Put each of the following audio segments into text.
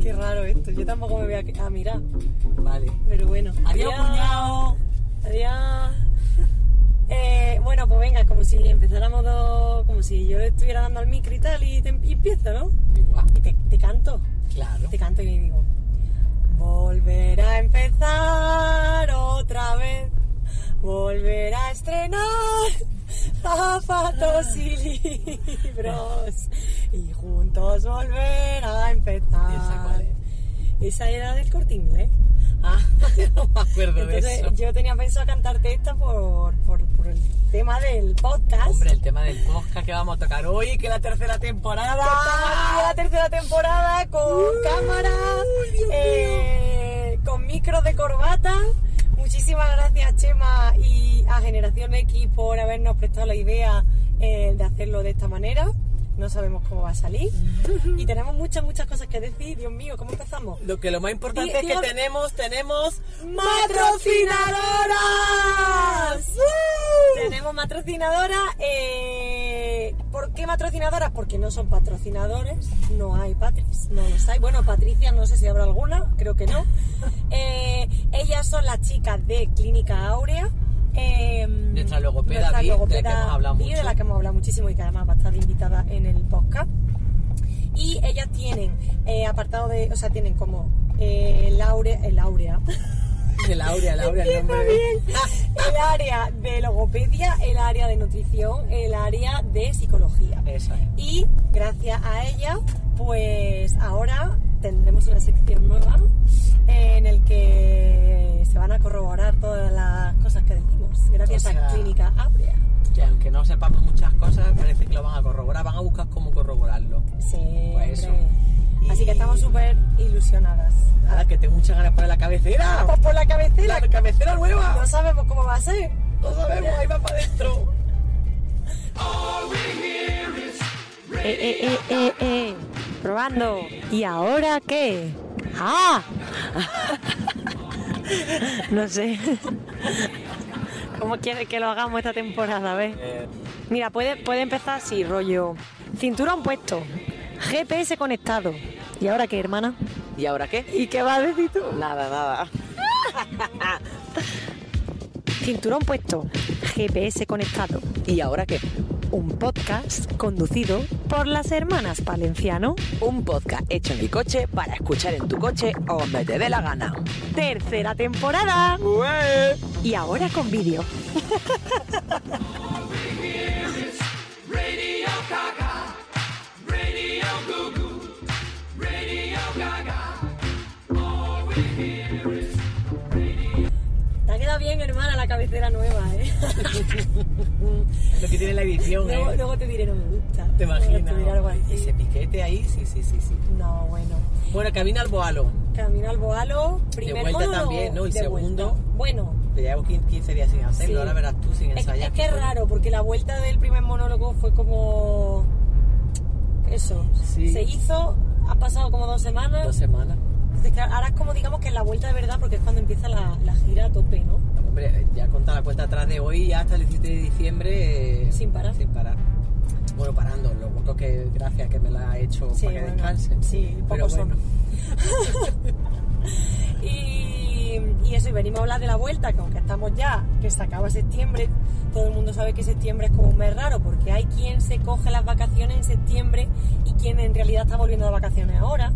Qué raro esto. Yo tampoco me voy a, a mirar. Vale. Pero bueno. Adiós, cuñado. Adiós. Eh, bueno, pues venga, como si empezáramos dos, como si yo le estuviera dando al micro y tal, y, te, y empiezo, ¿no? Igual. Y te, te canto, Claro. te canto y le digo, volver a empezar otra vez, volver a estrenar zapatos y libros, y juntos volver a empezar. ¿Esa cuál es? Esa era del corte inglés. Ah, no me acuerdo de Entonces eso. yo tenía pensado cantarte esta por, por, por el tema del podcast. Hombre, el tema del podcast que vamos a tocar hoy, que es la tercera temporada. Estamos la tercera temporada con cámara, eh, con micro de corbata. Muchísimas gracias Chema y a Generación X por habernos prestado la idea eh, de hacerlo de esta manera. No sabemos cómo va a salir. Y tenemos muchas, muchas cosas que decir. Dios mío, ¿cómo empezamos? Lo que lo más importante es que tenemos, tenemos ¡Matrocinadoras! Tenemos matrocinadoras. eh, ¿Por qué matrocinadoras? Porque no son patrocinadores. No hay Patris, no los hay. Bueno, Patricia, no sé si habrá alguna, creo que no. Eh, ellas son las chicas de Clínica Áurea. Eh, Nuestra logopeda nuestra de la que hemos hablado mucho. de la que hemos hablado muchísimo y que además va a estar invitada en el podcast y ellas tienen eh, apartado de, o sea, tienen como eh, el áurea, el áurea, el Aurea, el Aurea, el nombre bien. el área de logopedia, el área de nutrición, el área de psicología. Eso es. Y gracias a ella, pues ahora tendremos una sección nueva en el que se van a corroborar todas las cosas que decimos, gracias O sea, a Clínica Áurea. Que aunque no sepamos muchas cosas, parece que lo van a corroborar, van a buscar cómo corroborarlo. Sí, Pues eso. Así que estamos súper ilusionadas. Ahora que tengo muchas ganas para la cabecera. Pues por la cabecera, La cabecera nueva. no sabemos cómo va a ser. No sabemos, ahí va para adentro. Eh, eh, eh, eh, eh. Probando. ¿Y ahora qué? ¡Ah! no sé. ¿Cómo quieres que lo hagamos esta temporada? A ver. Mira, puede, puede empezar así, rollo. Cinturón puesto. GPS conectado. ¿Y ahora qué, hermana? ¿Y ahora qué? ¿Y qué vas a decir tú? Nada, nada. Cinturón puesto. GPS conectado. ¿Y ahora qué? Un podcast conducido por las hermanas Palenciano. Un podcast hecho en el coche para escuchar en tu coche o donde te dé la gana. Tercera temporada. Y ahora con vídeo. Te ha quedado bien, hermana, la cabecera nueva, ¿eh? Lo que tiene la edición, luego, ¿eh? luego te diré, no me gusta. ¿Te imaginas? Ese piquete ahí, sí, sí, sí, sí. No, bueno. Bueno, cabina al boalo. Camino al Boalo, primer vuelta módulo también, ¿no? De segundo. vuelta. Bueno, Te llevo 15 días sin hacerlo, Sí. ahora verás tú sin es, ensayar. es que es raro, porque la vuelta del primer monólogo fue como... Eso, Sí. se hizo, ha pasado como dos semanas. Dos semanas. Ahora es como digamos que es la vuelta de verdad, porque es cuando empieza la, la gira a tope, ¿no? Hombre, ya contar la cuenta atrás de hoy ya hasta el 17 de diciembre. eh, Sin parar. Sin parar. Bueno, parando. Lo único que gracias que me la ha hecho Sí, para que bueno, descanse. sí, pero pocos son. bueno. Y, y eso, y venimos a hablar de la vuelta, que aunque estamos ya, que se acaba septiembre, todo el mundo sabe que septiembre es como un mes raro, porque hay quien se coge las vacaciones en septiembre y quien en realidad está volviendo de vacaciones ahora.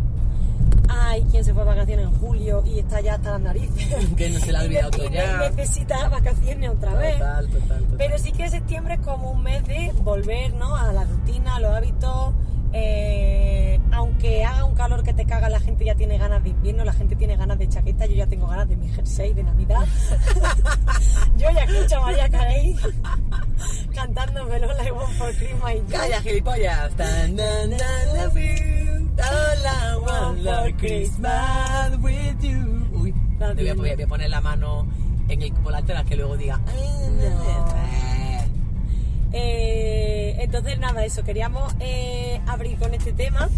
Hay quien se fue de vacaciones en julio y está ya hasta las narices. Que no se le ha Y olvidado todo y ya. necesita vacaciones otra vez. Total, total, total. Pero sí que septiembre es como un mes de volver ¿no? a la rutina, a los hábitos. eh, aunque haga un calor que te caga, la gente ya tiene ganas de invierno, la gente tiene ganas de chaqueta, yo ya tengo ganas de mi jersey de Navidad. yo ya escucho a María Carey cantando Melon Like One for Christmas y yo- ¡Calla, gilipollas! Tan, tan. All I want for Christmas with you. Uy, voy a, voy poner la mano en el la que luego diga. Eh, entonces, nada, eso, queríamos eh, abrir con este tema.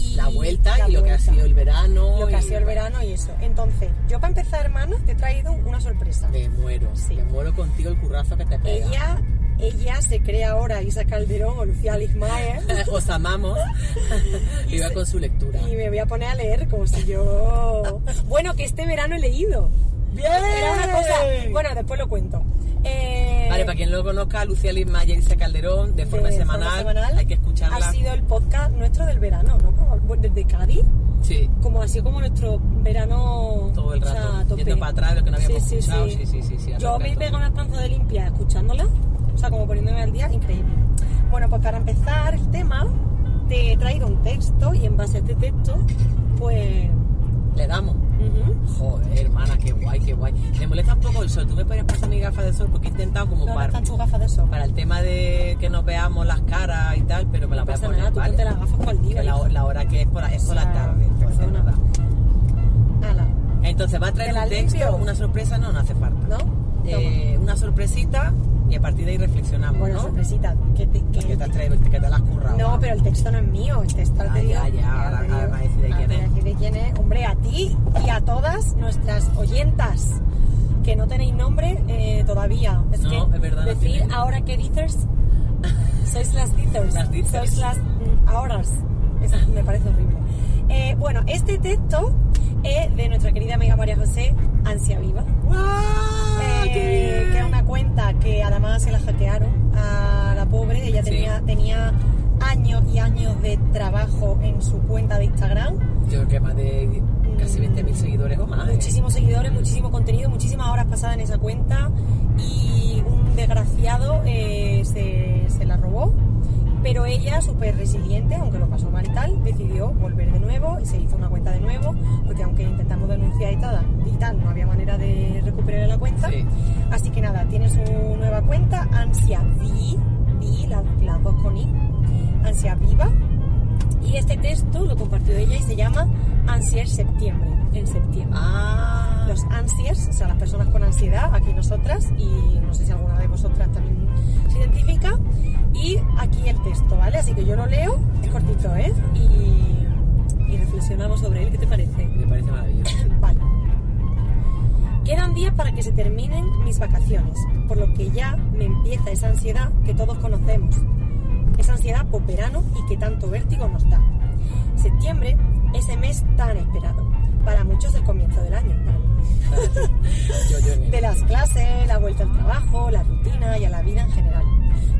Y La vuelta la y lo que ha sido el verano. Lo que ha sido el verano y eso. Entonces, yo para empezar, hermano, te he traído una sorpresa. Me muero, Sí. me muero contigo el currazo que te pega. Ella ella se cree ahora Isa Calderón o Lucía Ligmaer Os amamos. y va con su lectura. y me voy a poner a leer como si yo... Bueno, que este verano he leído. ¡Bien! Era una cosa... Bueno, después lo cuento. Eh, Vale, para quien no lo conozca, Lucía Lismayer y Calderón, de forma, de semanal, semanal, hay que escucharla. Ha sido el podcast nuestro del verano, ¿no? Como Desde Cádiz, Sí, como ha sido como nuestro verano... todo el o sea, rato. Yendo para atrás, lo que no habíamos Sí, escuchado. sí. Sí, sí, sí. sí, a Yo me rato. pego una panza de limpia escuchándola, o sea, como poniéndome al día, increíble. Bueno, pues para empezar el tema, te he traído un texto y en base a este texto, pues... Le damos. Joder, hermana, qué guay, qué guay. Me molesta un poco el sol. Tú me podrías pasar mi gafas de sol porque he intentado como ¿Dónde para, están tus gafas de sol? para el tema de que nos veamos las caras y tal, pero me las No voy a poner, nada, tú ¿vale? ponte las gafas cual diva. Que la, la hora que es, por, es por O sea, la tarde, entonces perdona. nada. Ala, Entonces va a traer ¿Te la un texto, limpio? una sorpresa, no, no hace falta. ¿no? Eh, una sorpresita y a partir de ahí reflexionamos, Bueno, ¿no? sorpresita, que te, que- Que te has traído, que te la has currado. No, pero el texto no es mío, el texto Ah, te digo- ya, ya, ahora- digo- me decís de ahora quién es. de quién es. Hombre, a ti y a todas nuestras oyentas que no tenéis nombre eh, todavía. Es No, que es verdad, no decir ahora que dices, sois las dithers. Las. Sois las mm, ahoras. Me parece horrible. Eh, bueno, este texto es de nuestra querida amiga María José, Ansia Viva. ¡Guau! Eh, que es una cuenta que además se la hackearon a la pobre. Ella Sí. tenía, años y años de trabajo en su cuenta de Instagram. Yo creo que más de casi 20.000 seguidores o más. ¿eh? Muchísimos seguidores, muchísimo contenido, muchísimas horas pasadas en esa cuenta. Y un desgraciado eh, se, se la robó. Pero ella, súper resiliente, aunque lo pasó mal y tal, decidió volver de nuevo y se hizo una cuenta de nuevo, porque aunque intentamos denunciar y tal, y tal no había manera de recuperar la cuenta. Sí. Así que nada, tiene su nueva cuenta, Ansia Vi, Vi, la- las dos con I, Ansia Viva. Y este texto lo compartió ella y se llama Ansier Septiembre, en septiembre. Ah, Los ansiers, o sea, las personas con ansiedad, aquí nosotras, y no sé si alguna de vosotras también se identifica. Y aquí el texto, ¿vale? Así que yo lo leo, es cortito, ¿eh? Y, y reflexionamos sobre él, ¿qué te parece? me parece maravilloso. Vale. Quedan días para que se terminen mis vacaciones, por lo que ya me empieza esa ansiedad que todos conocemos. Esa ansiedad por verano y que tanto vértigo nos da. Septiembre, ese mes tan esperado. Para muchos el comienzo del año, De las clases, la vuelta al trabajo, la rutina y a la vida en general.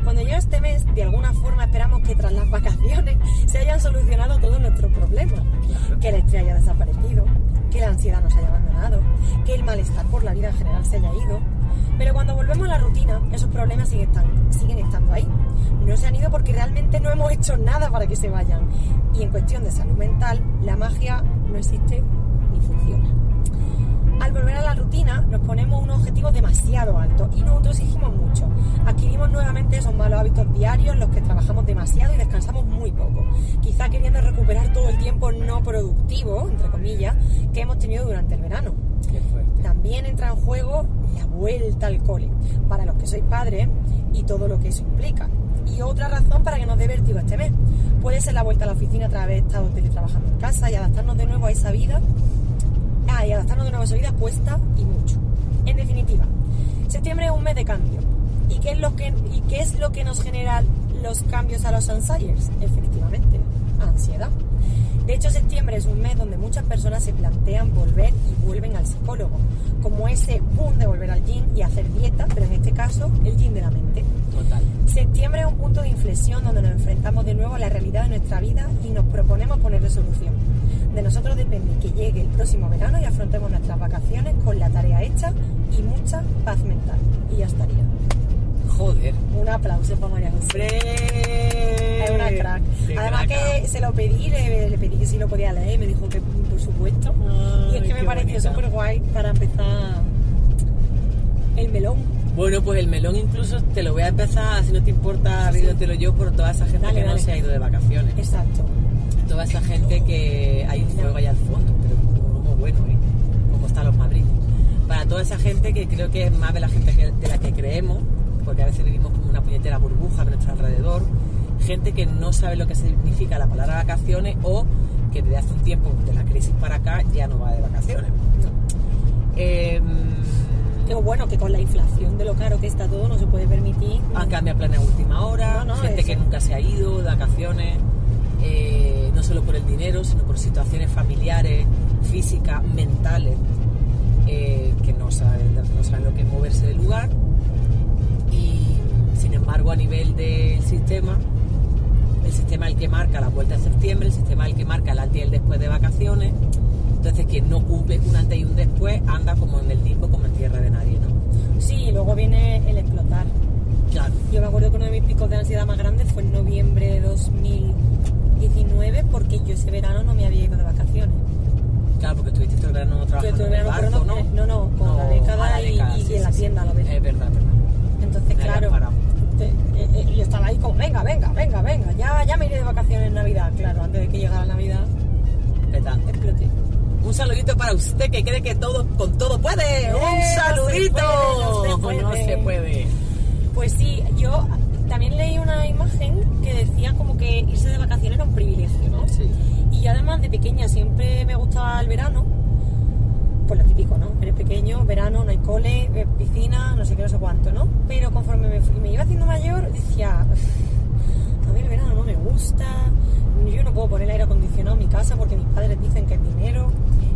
Cuando llega este mes, de alguna forma esperamos que tras las vacaciones se hayan solucionado todos nuestros problemas. Que el estrés haya desaparecido, que la ansiedad nos haya abandonado, que el malestar por la vida en general se haya ido. Pero cuando volvemos a la rutina, esos problemas siguen estando, siguen estando ahí. No se han ido porque realmente no hemos hecho nada para que se vayan. Y en cuestión de salud mental, la magia no existe ni funciona. Al volver a la rutina nos ponemos unos objetivos demasiado altos y nos autoexigimos mucho. Adquirimos nuevamente esos malos hábitos diarios en los que trabajamos demasiado y descansamos muy poco. Quizá queriendo recuperar todo el tiempo no productivo, entre comillas, que hemos tenido durante el verano. También entra en juego la vuelta al cole, para los que sois padres y todo lo que eso implica. Y otra razón para que nos dé vértigo este mes. Puede ser la vuelta a la oficina tras haber estado teletrabajando en casa y adaptarnos de nuevo a esa vida. Ah, y adaptarnos de nuevo a esa vida cuesta y mucho. En definitiva, septiembre es un mes de cambio. ¿Y qué es lo que, y qué es lo que nos genera los cambios a los anxiers? Efectivamente, ansiedad. De hecho, septiembre es un mes donde muchas personas se plantean volver y vuelven al psicólogo, como ese boom de volver al gym y hacer dieta, pero en este caso el gym de la mente. Total. Septiembre es un punto de inflexión donde nos enfrentamos de nuevo a la realidad de nuestra vida y nos proponemos ponerle solución. De nosotros depende que llegue el próximo verano y afrontemos nuestras vacaciones con la tarea hecha y mucha paz mental. Y ya estaría. Joder. Un aplauso para María José. Se lo pedí, le, le pedí que si lo podía leer y me dijo que por supuesto. y es que me pareció súper guay para empezar el melón. Bueno, pues el melón incluso te lo voy a empezar, si no te importa, abriéndotelo yo por toda esa gente Dale, que no se ha ido de vacaciones. Exacto. Toda esa gente que hay fuego allá al fondo, pero muy bueno, ¿eh? Como están los madriles. Para toda esa gente que creo que es más de la gente que- de la que creemos, porque a veces vivimos como una puñetera burbuja a nuestro alrededor, gente que no sabe lo que significa la palabra vacaciones o que desde hace un tiempo, de la crisis para acá, ya no va de vacaciones. Eh, bueno, que con la inflación de lo caro que está todo no se puede permitir. Han cambiado planes a última hora, No, no, gente eso. que nunca se ha ido de vacaciones, eh, no solo por el dinero, sino por situaciones familiares, físicas, mentales, eh, que no saben, no saben lo que es moverse del lugar. Y sin embargo, a nivel del sistema, el sistema el que marca la vuelta de septiembre, el sistema el que marca el antes y el después de vacaciones. Entonces, quien no cumple un antes y un después anda como en el limbo, como en tierra de nadie, ¿no? Sí, y luego viene el explotar. Claro. Yo me acuerdo que uno de mis picos de ansiedad más grandes fue en noviembre de 2019 porque yo ese verano no me había ido de vacaciones. Claro, porque estuviste todo el verano trabajando en el barco, ¿no? no, no, con la década a y- década, y sí, en la sí, tienda a la sí. vez. Es verdad, verdad. Entonces, Me claro. Te- eh, eh, yo estaba ahí como, venga, venga, venga, venga, ya, ya me iré de vacaciones en Navidad. Claro, antes de que llegara Navidad, exploté. Un saludito para usted que cree que todo con todo puede. Eh, no Un se saludito. puede, no se puede. No se puede. Pues sí, yo también leí una imagen que decía como que irse de vacaciones era un privilegio, ¿no? Sí. Y yo además de pequeña siempre me gustaba el verano, pues lo típico, ¿no? Pequeño, verano, no hay cole, eh, piscina, no sé qué, no sé cuánto, ¿no? Pero conforme me, fui- me iba haciendo mayor, decía, "Uf, a mí el verano no me gusta, yo no puedo poner aire acondicionado en mi casa porque mis padres dicen que es dinero,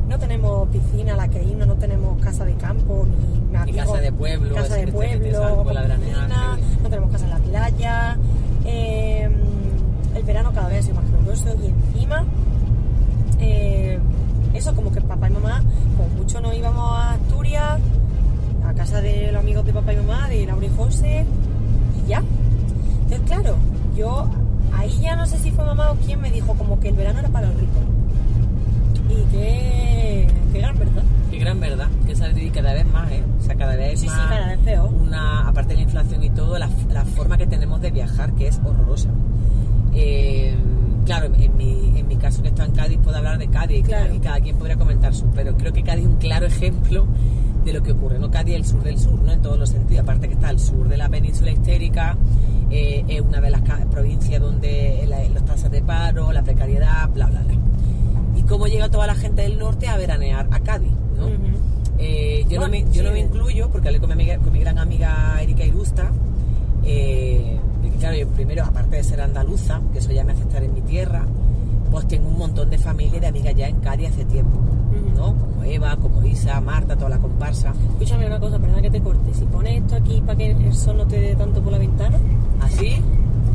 no tenemos piscina a la que irnos, no tenemos casa de campo, ni, casa de pueblo, casa de pueblo, piscina, no tenemos casa en la playa, eh, el verano cada vez es más caluroso y encima eh, eso como que papá y mamá como mucho nos íbamos a Asturias a casa de los amigos de papá y mamá de Laura y José y ya entonces claro yo ahí ya no sé si fue mamá o quién me dijo como que el verano era para los ricos y que que gran verdad Qué gran verdad, que sale y cada vez más, ¿eh? O sea, cada vez Sí, sí, más. cada vez peor. Una, aparte de la inflación y todo, la, la forma que tenemos de viajar, que es horrorosa. Eh, claro, en mi, en mi caso que estoy en Cádiz, puedo hablar de Cádiz Claro. y cada quien podría comentar su, pero creo que Cádiz es un claro ejemplo de lo que ocurre. No Cádiz es el sur del sur, ¿no? En todos los sentidos. Aparte que está al sur de la península histérica, eh, es una de las provincias donde la- los tasas de paro, la precariedad, bla, bla, bla. Y cómo llega toda la gente del norte a veranear a Cádiz, ¿no? Eh, yo, no me, yo no sí. me incluyo porque hablé con mi, amiga- con mi gran amiga Erika Irusta. eh, que, claro, yo primero, aparte de ser andaluza, que eso ya me hace estar en mi tierra, pues tengo un montón de familia y de amigas ya en Cádiz hace tiempo. ¿no? Como Eva, como Isa, Marta, toda la comparsa. Escúchame una cosa, perdona que te corte. Si pones esto aquí para que el sol no te dé tanto por la ventana ¿Así?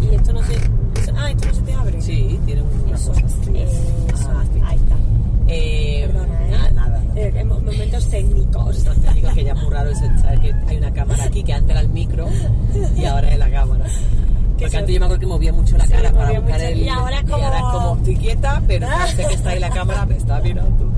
y esto no se. Ah, esto no se te abre. Sí, tiene una Eso, cosa eso, Ah, sí. ahí está. Eh, Perdona, ¿eh? Nada, nada. Eh, en momentos técnicos. Estos técnicos que ya es muy raro saber que hay una cámara aquí que antes era el micro y ahora es la cámara. Antes yo me acuerdo que movía mucho la Sí, cara para movía buscar el. Y ahora es como- como estoy quieta, pero sé que está ahí la cámara, me está mirando.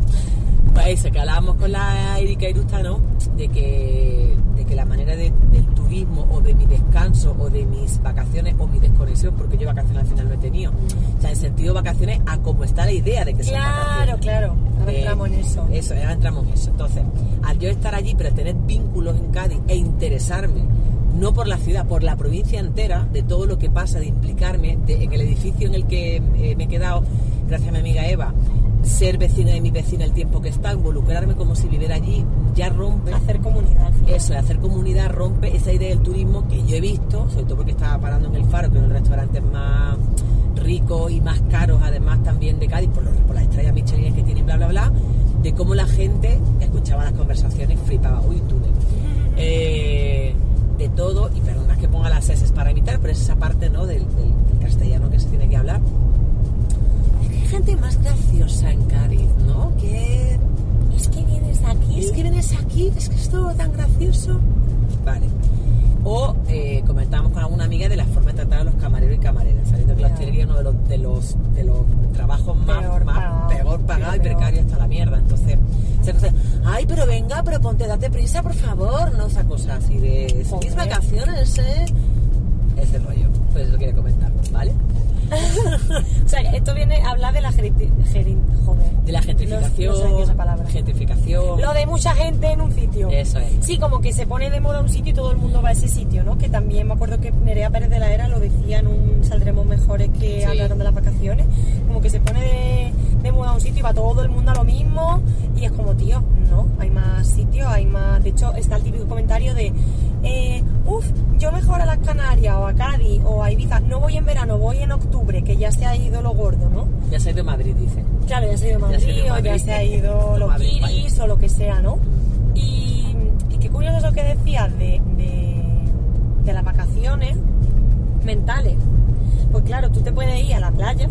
Pues eso, que hablábamos con la Erika Irusta, ¿no? De que, de que la manera de- del turismo o de mi descanso o de mis vacaciones o mi desconexión, porque yo vacaciones al final no he tenido. O sea, en sentido vacaciones a cómo está la idea de que son Claro, vacaciones. claro. Ahora Eh, entramos en eso. Eso, ahora entramos en eso. Entonces, al yo estar allí, pero tener vínculos en Cádiz e interesarme, no por la ciudad, por la provincia entera, de todo lo que pasa, de implicarme de- en el edificio en el que eh, me he quedado, gracias a mi amiga Eva, ser vecina de mi vecina el tiempo que está, involucrarme como si viviera allí, ya rompe. Hacer comunidad. Eso, de hacer comunidad rompe esa idea del turismo que yo he visto, sobre todo porque estaba parando en el Faro, que es uno de los restaurantes más ricos y más caros, además también de Cádiz, por, los- por las estrellas Michelin que tienen, bla, bla, bla, de cómo la gente escuchaba las conversaciones y flipaba, uy, túnel. Eh, de todo, y perdona que ponga las S para imitar, pero es esa parte ¿no? del, del- del castellano que se tiene que hablar. Es que hay gente más graciosa en Cádiz, ¿no? Que Es que vienes aquí. es que vienes aquí, es que es todo tan gracioso. Vale. O eh, comentábamos con alguna amiga de la forma de tratar a los camareros y camareras, sabiendo que la hostelería es uno de los, de los, de los trabajos más, Peor más pagado. peor pagado y precario hasta la mierda. Entonces, esa cosa, ay, pero venga, pero ponte, date prisa, por favor, no esa cosa así de, mis vacaciones, ¿eh? Ese rollo, pues eso quería comentar, ¿vale? O sea, esto viene a hablar de la joder. De la gentrificación, No, no sé esa palabra. gentrificación, Lo de mucha gente en un sitio. Eso es. Sí, como que se pone de moda un sitio y todo el mundo va a ese sitio, ¿no? Que también me acuerdo que Nerea Pérez de la Era lo decía en un Saldremos Mejores que Sí. hablaron de las vacaciones. Como que se pone de, de mudar a un sitio y va todo el mundo a lo mismo. Y es como, tío, no, hay más sitios, hay más. De hecho, está el típico comentario de, eh, uff, yo mejor a las Canarias o a Cádiz o a Ibiza, no voy en verano, voy en octubre, que ya se ha ido lo gordo, ¿no? Ya se ha ido a Madrid, dice. Claro, ya se ha ido Madrid, Ya ido o ya se ha ido los Kiris o lo que sea, ¿no? Y, y qué curioso eso que decías de, de, de las vacaciones mentales. Pues claro, tú te puedes ir a la playa,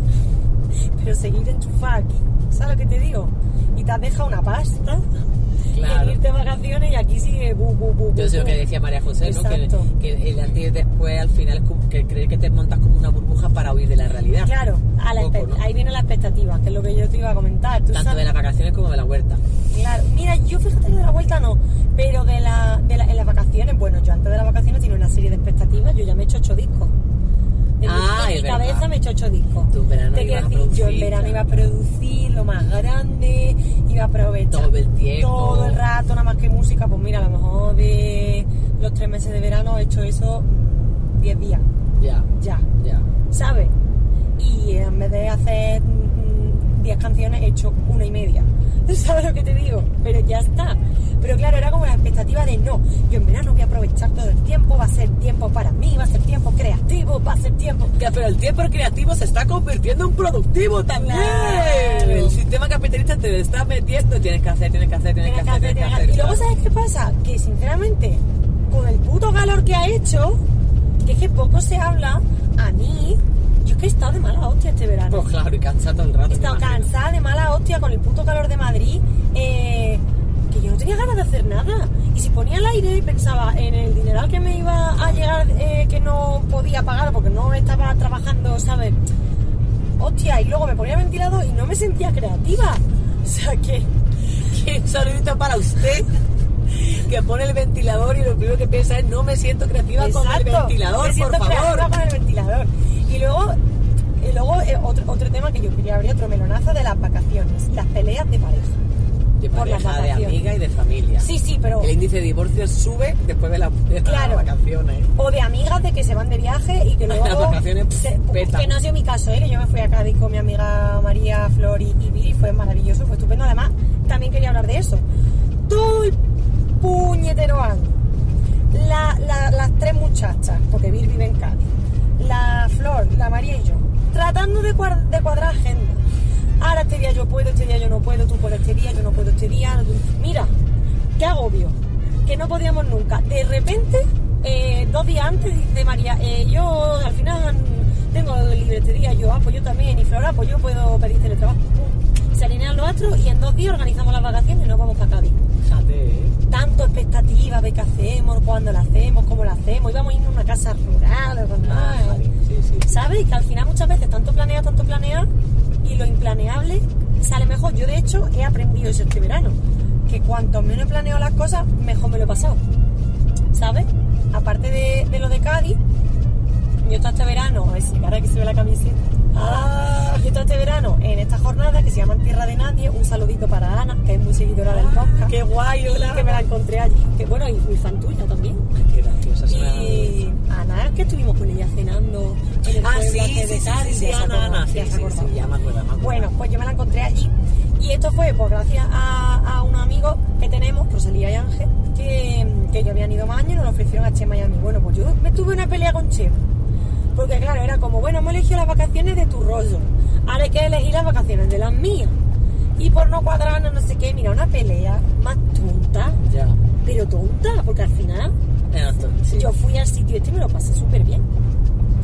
pero seguir enchufada aquí, ¿sabes lo que te digo? Y te has dejado una pasta Claro. en irte de vacaciones y aquí sigue bu, bu, bu, Yo sé lo que decía María José, ¿no? Que, que el antes y después al final es como que crees que te montas como una burbuja para huir de la realidad. Claro, a la poco, ¿no? ahí viene la expectativa, que es lo que yo te iba a comentar. ¿Tú Tanto sabes? de las vacaciones como de la huerta. Claro, mira, yo fíjate que de la vuelta no, pero de la, de la, en las vacaciones, bueno, yo antes de las vacaciones tenía una serie de expectativas, yo ya me he hecho ocho discos. En mi- Ah, en mi cabeza me he hecho ocho discos. Tú en verano Te ibas a decir, yo en verano iba a producir lo más grande, iba a aprovechar Todo el tiempo. todo el rato, nada más que música, pues mira, a lo mejor de los tres meses de verano he hecho eso mm, diez días, Ya, ya. ya. ¿sabes? Y en vez de hacer mm, 10 canciones, he hecho una y media. ¿Sabes lo que te digo? Pero ya está. Pero claro, era como la expectativa de no, yo en verano voy a aprovechar todo el tiempo, va a ser tiempo para mí, va a ser tiempo creativo, va a ser tiempo... Ya, pero el tiempo creativo se está convirtiendo en productivo también. Claro. El sistema capitalista te lo está metiendo. Tienes que hacer, tienes que hacer, tienes, Tienes que hacer, tienes que hacer. Y luego. ¿sabes qué pasa? Que sinceramente, con el puto calor que ha hecho, que es que poco se habla, a mí, yo es que he estado de mala hostia este verano. Pues claro, y cansado todo el rato. He estado cansada de mala hostia con el puto calor de Madrid, eh, que yo no tenía ganas de hacer nada. Y si ponía el aire y pensaba en el dineral que me iba a llegar, eh, que no podía pagar porque no estaba trabajando, ¿sabes? Hostia, y luego me ponía el ventilador y no me sentía creativa. O sea que, Que un saludito para usted que pone el ventilador y lo primero que piensa es no me siento creativa con el ventilador, me siento por creativa favor. con el ventilador. Y luego, y luego eh, otro, otro tema que yo quería abrir, otro melonazo de las vacaciones, las peleas de pareja. De por pareja, de vacaciones. amiga y de familia. Sí, sí, pero... El índice de divorcio sube después de, la, de las vacaciones. O de amigas de que se van de viaje y que luego. Las vacaciones, se- que no ha sido mi caso, ¿eh? que yo me fui a Cádiz con mi amiga María, Flor y, y Viri, fue maravilloso, fue estupendo. Además, también quería hablar de eso. Todo el puñetero año. La- la- las tres muchachas, porque Vir vive en Cádiz, la Flor, la María y yo, tratando de, cuad- de cuadrar agenda. Ahora este día yo puedo, este día yo no puedo, tú puedes este día, yo no puedo este día. Mira, qué agobio, que no podíamos nunca. De repente, eh, dos días antes, dice María, eh, yo al final tengo libre este día, yo, ah, pues yo también, y Flora, pues yo puedo pedir teletrabajo. Se alinean los astros y en dos días organizamos las vacaciones y nos vamos para Cádiz. Fíjate. Tanto expectativa de qué hacemos, cuándo la hacemos, cómo la hacemos, íbamos a ir a una casa rural, Ah, sí, sí. ¿Sabes? Y que al final muchas veces tanto planea, tanto planea y lo implaneable sale mejor. Yo de hecho he aprendido eso este verano, que cuanto menos he planeado las cosas, mejor me lo he pasado. ¿Sabes? Aparte de, de lo de Cádiz, yo he estado este verano, a ver si ahora que se ve la camiseta. Ah, este verano en esta jornada que se llama Tierra de Nadie. Un saludito para Ana, que es muy seguidora del podcast. Ah, qué guay, hola. que me la encontré allí. Que bueno, y muy fan tuya también. Qué graciosa Y Ana, que estuvimos con ella cenando en el Ah, pueblo sí, de sí, Ana, Ana, ya me acuerdo, me. Bueno, pues yo me la encontré allí. Y esto fue pues gracias a, a unos amigos que tenemos, Rosalía y Ángel, que, que yo habían ido más años y nos lo ofrecieron a Chema y a mí. Bueno, pues yo me tuve una pelea con Chema. Porque claro, era como, bueno, hemos elegido las vacaciones de tu rollo. Ahora hay que elegir las vacaciones de las mías. Y por no cuadrarnos, no sé qué, mira, una pelea más tonta, Ya. pero tonta, porque al final Era to- sí. yo fui al sitio este y me lo pasé súper bien.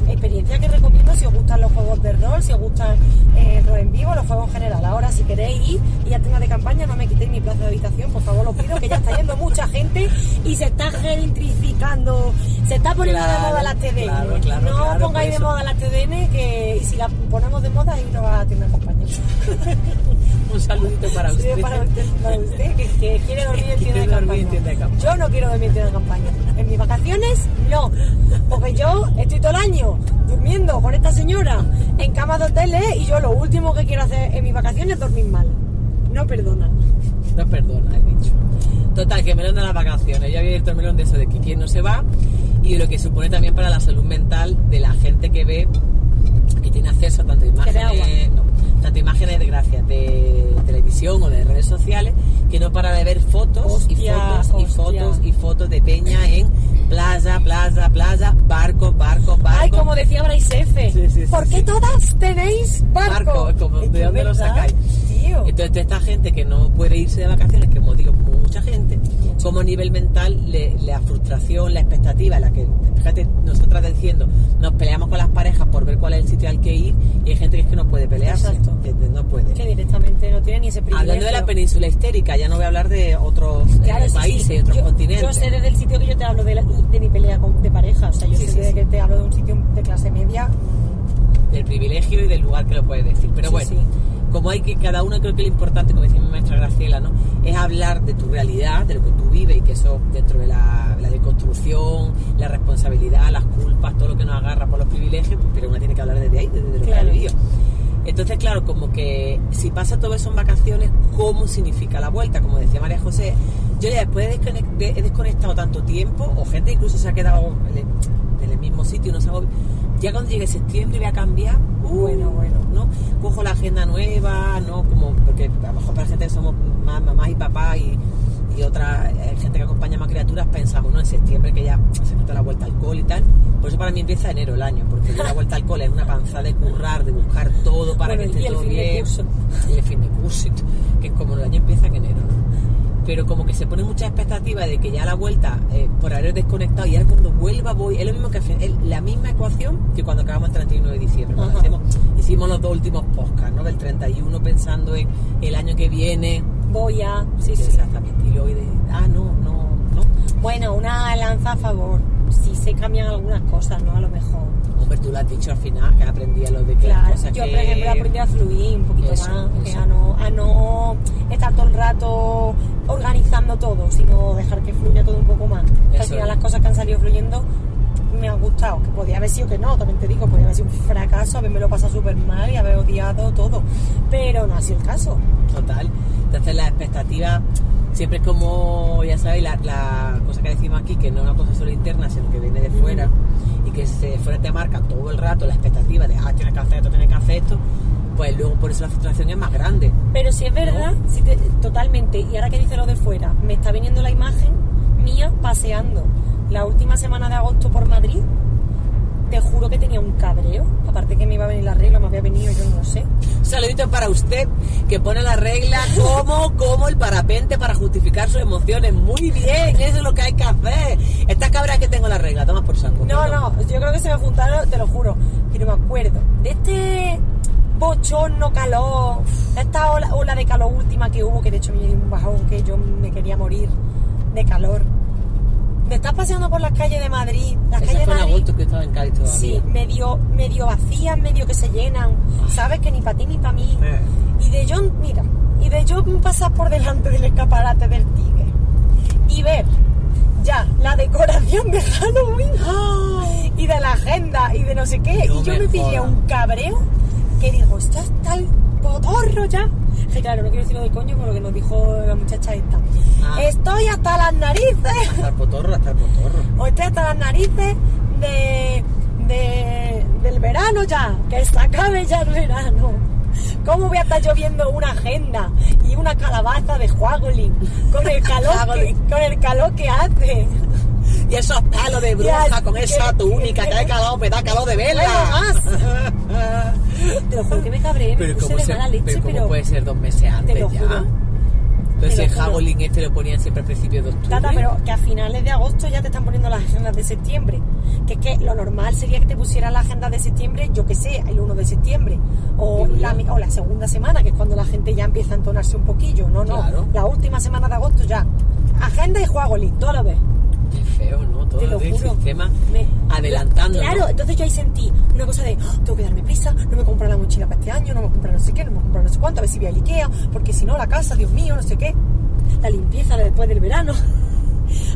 Experiencia que recomiendo si os gustan los juegos de rol, si os gustan eh, rol en vivo, los juegos en general. Ahora, si queréis ir y ya tengo de campaña, no me quitéis mi plaza de habitación, por favor, os pido que ya está yendo mucha gente y se está gentrificando, se está poniendo de moda las TDN. claro, claro, no pongáis de moda las TDN, que si las ponemos de moda, ahí no va a tener campaña. Un saludito para Sí, usted. para usted, para usted, que, que quiere dormir en tienda de campaña. en tienda de campaña. Yo no quiero dormir en tienda de campaña. En mis vacaciones, no. Porque yo estoy todo el año durmiendo con esta señora en camas de hoteles y yo lo último que quiero hacer en mis vacaciones es dormir mal. No perdona. No perdona, he dicho. Total, que melón de las vacaciones. Yo había visto el melón de eso de que quien no se va y de lo que supone también para la salud mental de la gente que ve, que tiene acceso a tanto imágenes, no, tanto imágenes de gracias de televisión o de redes sociales, que no para de ver fotos y Hostia, fotos y hostia. fotos y fotos de peña en playa, playa, playa, barcos, barcos, barcos. Ay, como decía Bryce F. Sí, sí, sí, ¿Por qué sí. todas tenéis barco? Barco, como, ¿de dónde lo sacáis? Tío. Entonces, toda esta gente que no puede irse de vacaciones, que como digo, mucha gente, como a nivel mental, le- la frustración, la expectativa, la que, fíjate, nosotras diciendo, nos peleamos con las parejas por ver cuál es el sitio al que ir, y hay gente que es que no puede pelearse, Exacto. que no puede. que directamente no tiene ni ese privilegio. Hablando de la península histérica, ya no voy a hablar de otros eh, Claro, sí, sí. países, otros yo, continentes. Yo sé desde el sitio que yo te hablo de, la- de mi pelea con- de pareja. O sea, yo Sí, sé desde que te hablo de un sitio de clase media. del privilegio y del lugar que lo puedes decir. Pero bueno. Como hay que, cada uno creo que lo importante, como decía mi maestra Graciela, ¿no? Es hablar de tu realidad, de lo que tú vives y que eso dentro de la, la deconstrucción, la responsabilidad, las culpas, todo lo que nos agarra por los privilegios, pues pero uno tiene que hablar desde ahí, desde lo que ha vivido. Entonces, claro, como que si pasa todo eso en vacaciones, ¿cómo significa la vuelta? Como decía María José, yo ya después he desconectado tanto tiempo, o gente incluso se ha quedado en el, mismo sitio, no se agobia. Ya cuando llegue septiembre voy a cambiar, uh, Bueno, bueno. ¿no? Cojo la agenda nueva, ¿no? Como, porque a lo mejor para gente que somos más mamás y papás y, y otra eh, gente que acompaña más criaturas, pensamos, ¿no? En septiembre que ya se nota la vuelta al col y tal. Por eso para mí empieza enero el año, porque la vuelta al col es una panza de currar, de buscar todo para que esté todo bien. Y el fin de curso, que es como el año empieza en enero, ¿no? Pero como que se pone mucha expectativa de que ya a la vuelta, eh, por haber desconectado, y ahora cuando vuelva voy, es lo mismo que es la misma ecuación que cuando acabamos el 31 de diciembre. cuando hacemos, hicimos los dos últimos podcasts, ¿no? Del 31 pensando en el año que viene. Voy a. Sí, sí. Exactamente. Y luego de, ah, no, no, no. Bueno, una lanza a favor. Si se cambian algunas cosas, ¿no? A lo mejor. Hombre, tú lo has dicho al final, que aprendí a lo de que las Claro, cosas yo que... por ejemplo aprendí a fluir un poquito Eso, más, que eso. a no, a no estar todo el rato organizando todo, sino dejar que fluya todo un poco más. Que al final las cosas que han salido fluyendo me han gustado, que podía haber sido que no, también te digo, podía haber sido un fracaso, haberme lo pasado súper mal y haber odiado todo, pero no ha sido el caso. Total. Entonces la expectativa siempre es como, ya sabéis, la, la cosa que decimos aquí, que no es una cosa solo interna, sino que viene de fuera y que se fuera te marca todo el rato la expectativa de, ah, tienes que hacer esto, tienes que hacer esto, pues luego por eso la frustración es más grande. Pero si es verdad, si te- totalmente, y ahora que dice lo de fuera, me está viniendo la imagen mía paseando la última semana de agosto por Madrid. Te juro que tenía un cabreo, aparte que me iba a venir la regla, me había venido, yo no sé. Saludito para usted que pone la regla como, como el parapente para justificar sus emociones. Muy bien, eso es lo que hay que hacer. Esta cabra que tengo la regla, toma por saco. No, no, yo creo que se me juntaron, te lo juro, pero me acuerdo de este bochorno calor, esta ola, ola de calor última que hubo, que de hecho me dio un bajón que yo me quería morir de calor. Me estás paseando por las calles de Madrid, las Esa calles de Madrid. agosto que estaba en Cádiz todavía. Sí, medio, medio vacías, medio que se llenan, sabes que ni para ti ni para mí. Eh. Y de yo, mira, y de yo pasar por delante del escaparate del tigre y ver ya la decoración de Halloween y de la agenda y de no sé qué. No y yo me me pillé un cabreo que digo, esto está el potorro ya. Que claro, no quiero decirlo de coño por lo que nos dijo la muchacha esta. Ah. Estoy hasta las narices Hasta el potorro, hasta el potorro. o estoy hasta las narices de, de- del verano ya, que se acabe ya el verano. ¿Cómo voy a estar yo viendo una agenda y una calabaza de Juagolin con el calor que, con el calor que hace? Y esos palos de bruja con esa túnica que calor, me da calor de verla. Te lo juro que me cabré, me pero puse ¿cómo, de se- mala leche, pero pero... ¿cómo puede ser dos meses antes lo ya? Entonces el jabolín este lo ponían siempre a principios de octubre. Tata, pero que a finales de agosto ya te están poniendo las agendas de septiembre. Que es que lo normal sería que te pusieran la agenda de septiembre, yo que sé, el 1 de septiembre. O la, o la segunda semana, que es cuando la gente ya empieza a entonarse un poquillo. No, no. Claro. La última semana de agosto ya. Agenda y juego, todo lo ves. Feo, ¿no? Todo Te lo el juro. sistema Me- adelantando. Claro, ¿no? entonces yo ahí sentí una cosa de, "Ah, tengo que darme prisa, no me compro la mochila para este año, no me compro no sé qué, no me compro no sé cuánto, a ver si voy al Ikea, porque si no la casa, Dios mío, no sé qué. La limpieza de después del verano.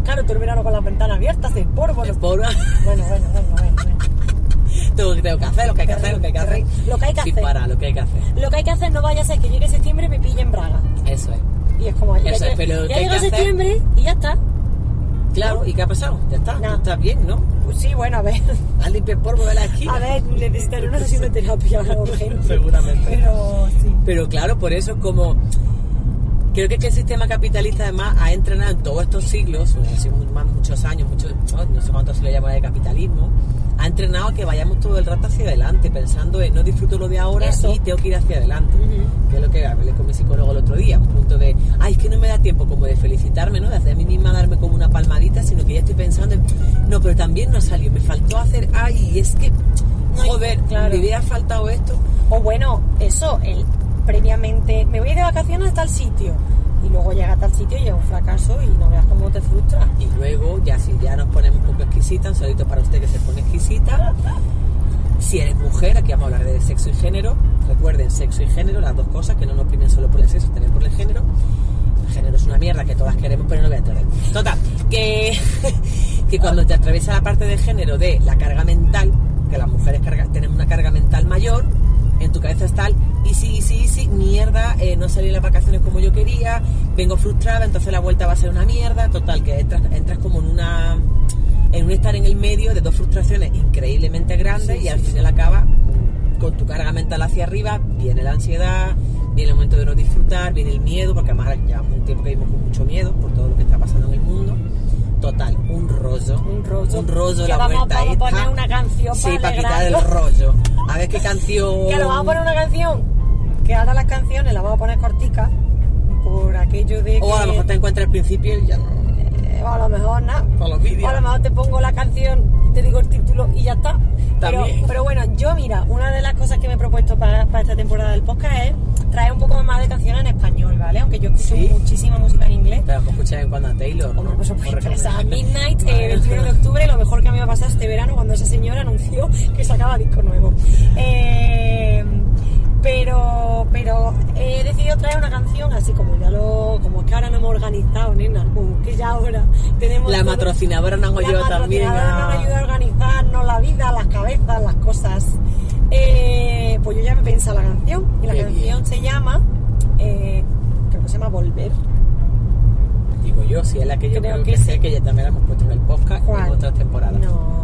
Claro, todo el verano con las ventanas abiertas, el polvo. El polvo. Bueno, bueno, bueno, bueno. bueno. Todo lo que tengo que hacer, lo que hay que hacer, lo que hay que hacer. Lo que hay que Sin hacer. parar, lo que hay que hacer. Lo que hay que hacer no vaya a ser que llegue septiembre y me pille en Braga. Eso es. Y es como, ya, Eso es, ya- pero llega hacer- septiembre y ya está. Claro, ¿y qué ha pasado? Ya está, tú estás bien, ¿no? Pues sí, bueno, a ver. Al limpiar polvo de la esquina. A ver, necesitaré una sesión de terapia urgente. Seguramente. Pero sí. Pero claro, por eso es como... Creo que, es que el sistema capitalista además ha entrenado en todos estos siglos, mu- más muchos años, muchos, no, no sé cuánto se le llama de capitalismo, ha entrenado a que vayamos todo el rato hacia adelante, pensando en no disfruto lo de ahora Eso. y tengo que ir hacia adelante. Que es lo que hablé con mi psicólogo el otro día, un punto de, ay, es que no me da tiempo como de felicitarme, ¿no? De hacer a mí misma darme como una palmadita, sino que ya estoy pensando en, no, pero también no salió, me faltó hacer, ay, es que, joder, claro. me hubiera faltado esto. O bueno, eso, el previamente, me voy de vacaciones a tal sitio. Y luego llega a tal sitio y es un fracaso y no veas cómo te frustra. Y luego, ya si ya nos ponemos un poco exquisitas, un saludito para usted que se pone exquisita. Si eres mujer, aquí vamos a hablar de sexo y género. Recuerden, sexo y género, las dos cosas, que no nos oprimen solo por el sexo, también por el género. El género es una mierda que todas queremos, pero no voy a ahí. Total, que, que cuando te atraviesa la parte de género de la carga mental, que las mujeres carga- tenemos una carga mental mayor, en tu cabeza está el y sí, sí, sí, mierda, eh, no salí en las vacaciones como yo quería, vengo frustrada, entonces la vuelta va a ser una mierda, total, que entras, entras como en una en un estar en el medio de dos frustraciones increíblemente grandes Sí, y al sí, final acaba con tu carga mental hacia arriba, viene la ansiedad, viene el momento de no disfrutar, viene el miedo, porque además llevamos un tiempo que vivimos con mucho miedo por todo lo que está pasando en el mundo. Total, un rollo. Un rollo. Un rollo Que la vamos- vuelta vamos a poner una canción Sí, para para quitar el rollo. A ver qué canción. Que nos vamos a poner una canción, que ahora las canciones las vamos a poner corticas, por aquello de que... O a lo mejor te encuentras al principio y ya no. eh, o a lo mejor nada. Para los vídeos. O a lo mejor te pongo la canción, te digo el título y ya está. Pero, pero bueno, yo mira, una de las cosas que me he propuesto para, para esta temporada del podcast es traer un poco más de canciones en español, ¿vale? Aunque yo escucho Sí. muchísima música en inglés. Pero vamos a escuchar en cuando a Taylor. ¿no? por supuesto, esa recomendar. Midnight, eh, 21 de octubre, lo mejor que a mí me ha pasado este verano cuando esa señora anunció que sacaba disco nuevo. Eh, pero, pero he decidido traer una canción así como ya lo, como es que ahora no hemos organizado, nena, como que ya ahora tenemos La todo- patrocinadora nos la ayuda también. patrocinadora a- nos ayuda a organizarnos la vida, las cabezas, las cosas. Eh, pues yo ya me he pensado la canción y la Qué canción bien. se llama, eh, creo que se llama Volver. Digo yo, si es la que yo Creo creo, que que, sé, sí. que ya también la hemos puesto en el podcast ¿Cuál? en otras temporadas. No.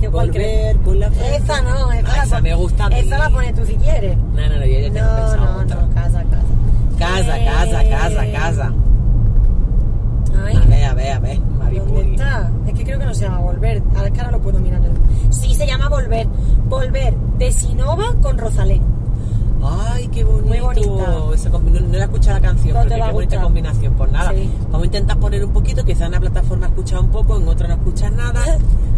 ¿Qué? Volver con la frente. Esa no, esa, Ah, la esa me gusta. Esa la pones tú si quieres. No, no, no, yo ya tengo No, pensado no, otra. no, casa, casa. Casa, Eh, casa, casa, casa. Ay, A ver, a ver, a ver. ¿dónde está? Es que creo que no se llama Volver. Ahora es que ahora lo puedo mirar. Sí, se llama Volver. Volver de Sinova con Rosalén. Ay, qué bonito. Muy. Esa no, no he escuchado la canción, No pero qué a bonita gustar. combinación. Pues nada, Sí. vamos a intentar poner un poquito. Quizás en una plataforma escuchas un poco, en otra no escuchas nada.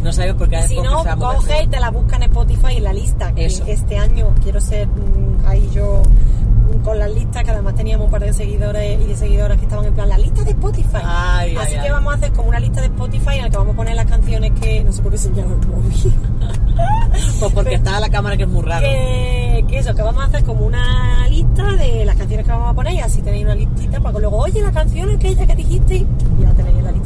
No sabes por qué Si no, a coge y te la busca en Spotify en la lista. Que Eso. este año quiero ser mm, ahí yo con las listas, que además teníamos un par de seguidores y de seguidoras que estaban en plan, la lista de Spotify. Ay, Así ay, que ay. vamos a hacer como una lista de Spotify en la que vamos a poner las canciones que. No sé por qué se llama el móvil. Pues porque está la cámara que es muy raro. que, que eso, que vamos a hacer como una lista de las canciones que vamos a poner y así tenéis una listita para que luego, oye, la canción aquella que dijiste y ya tenéis en la lista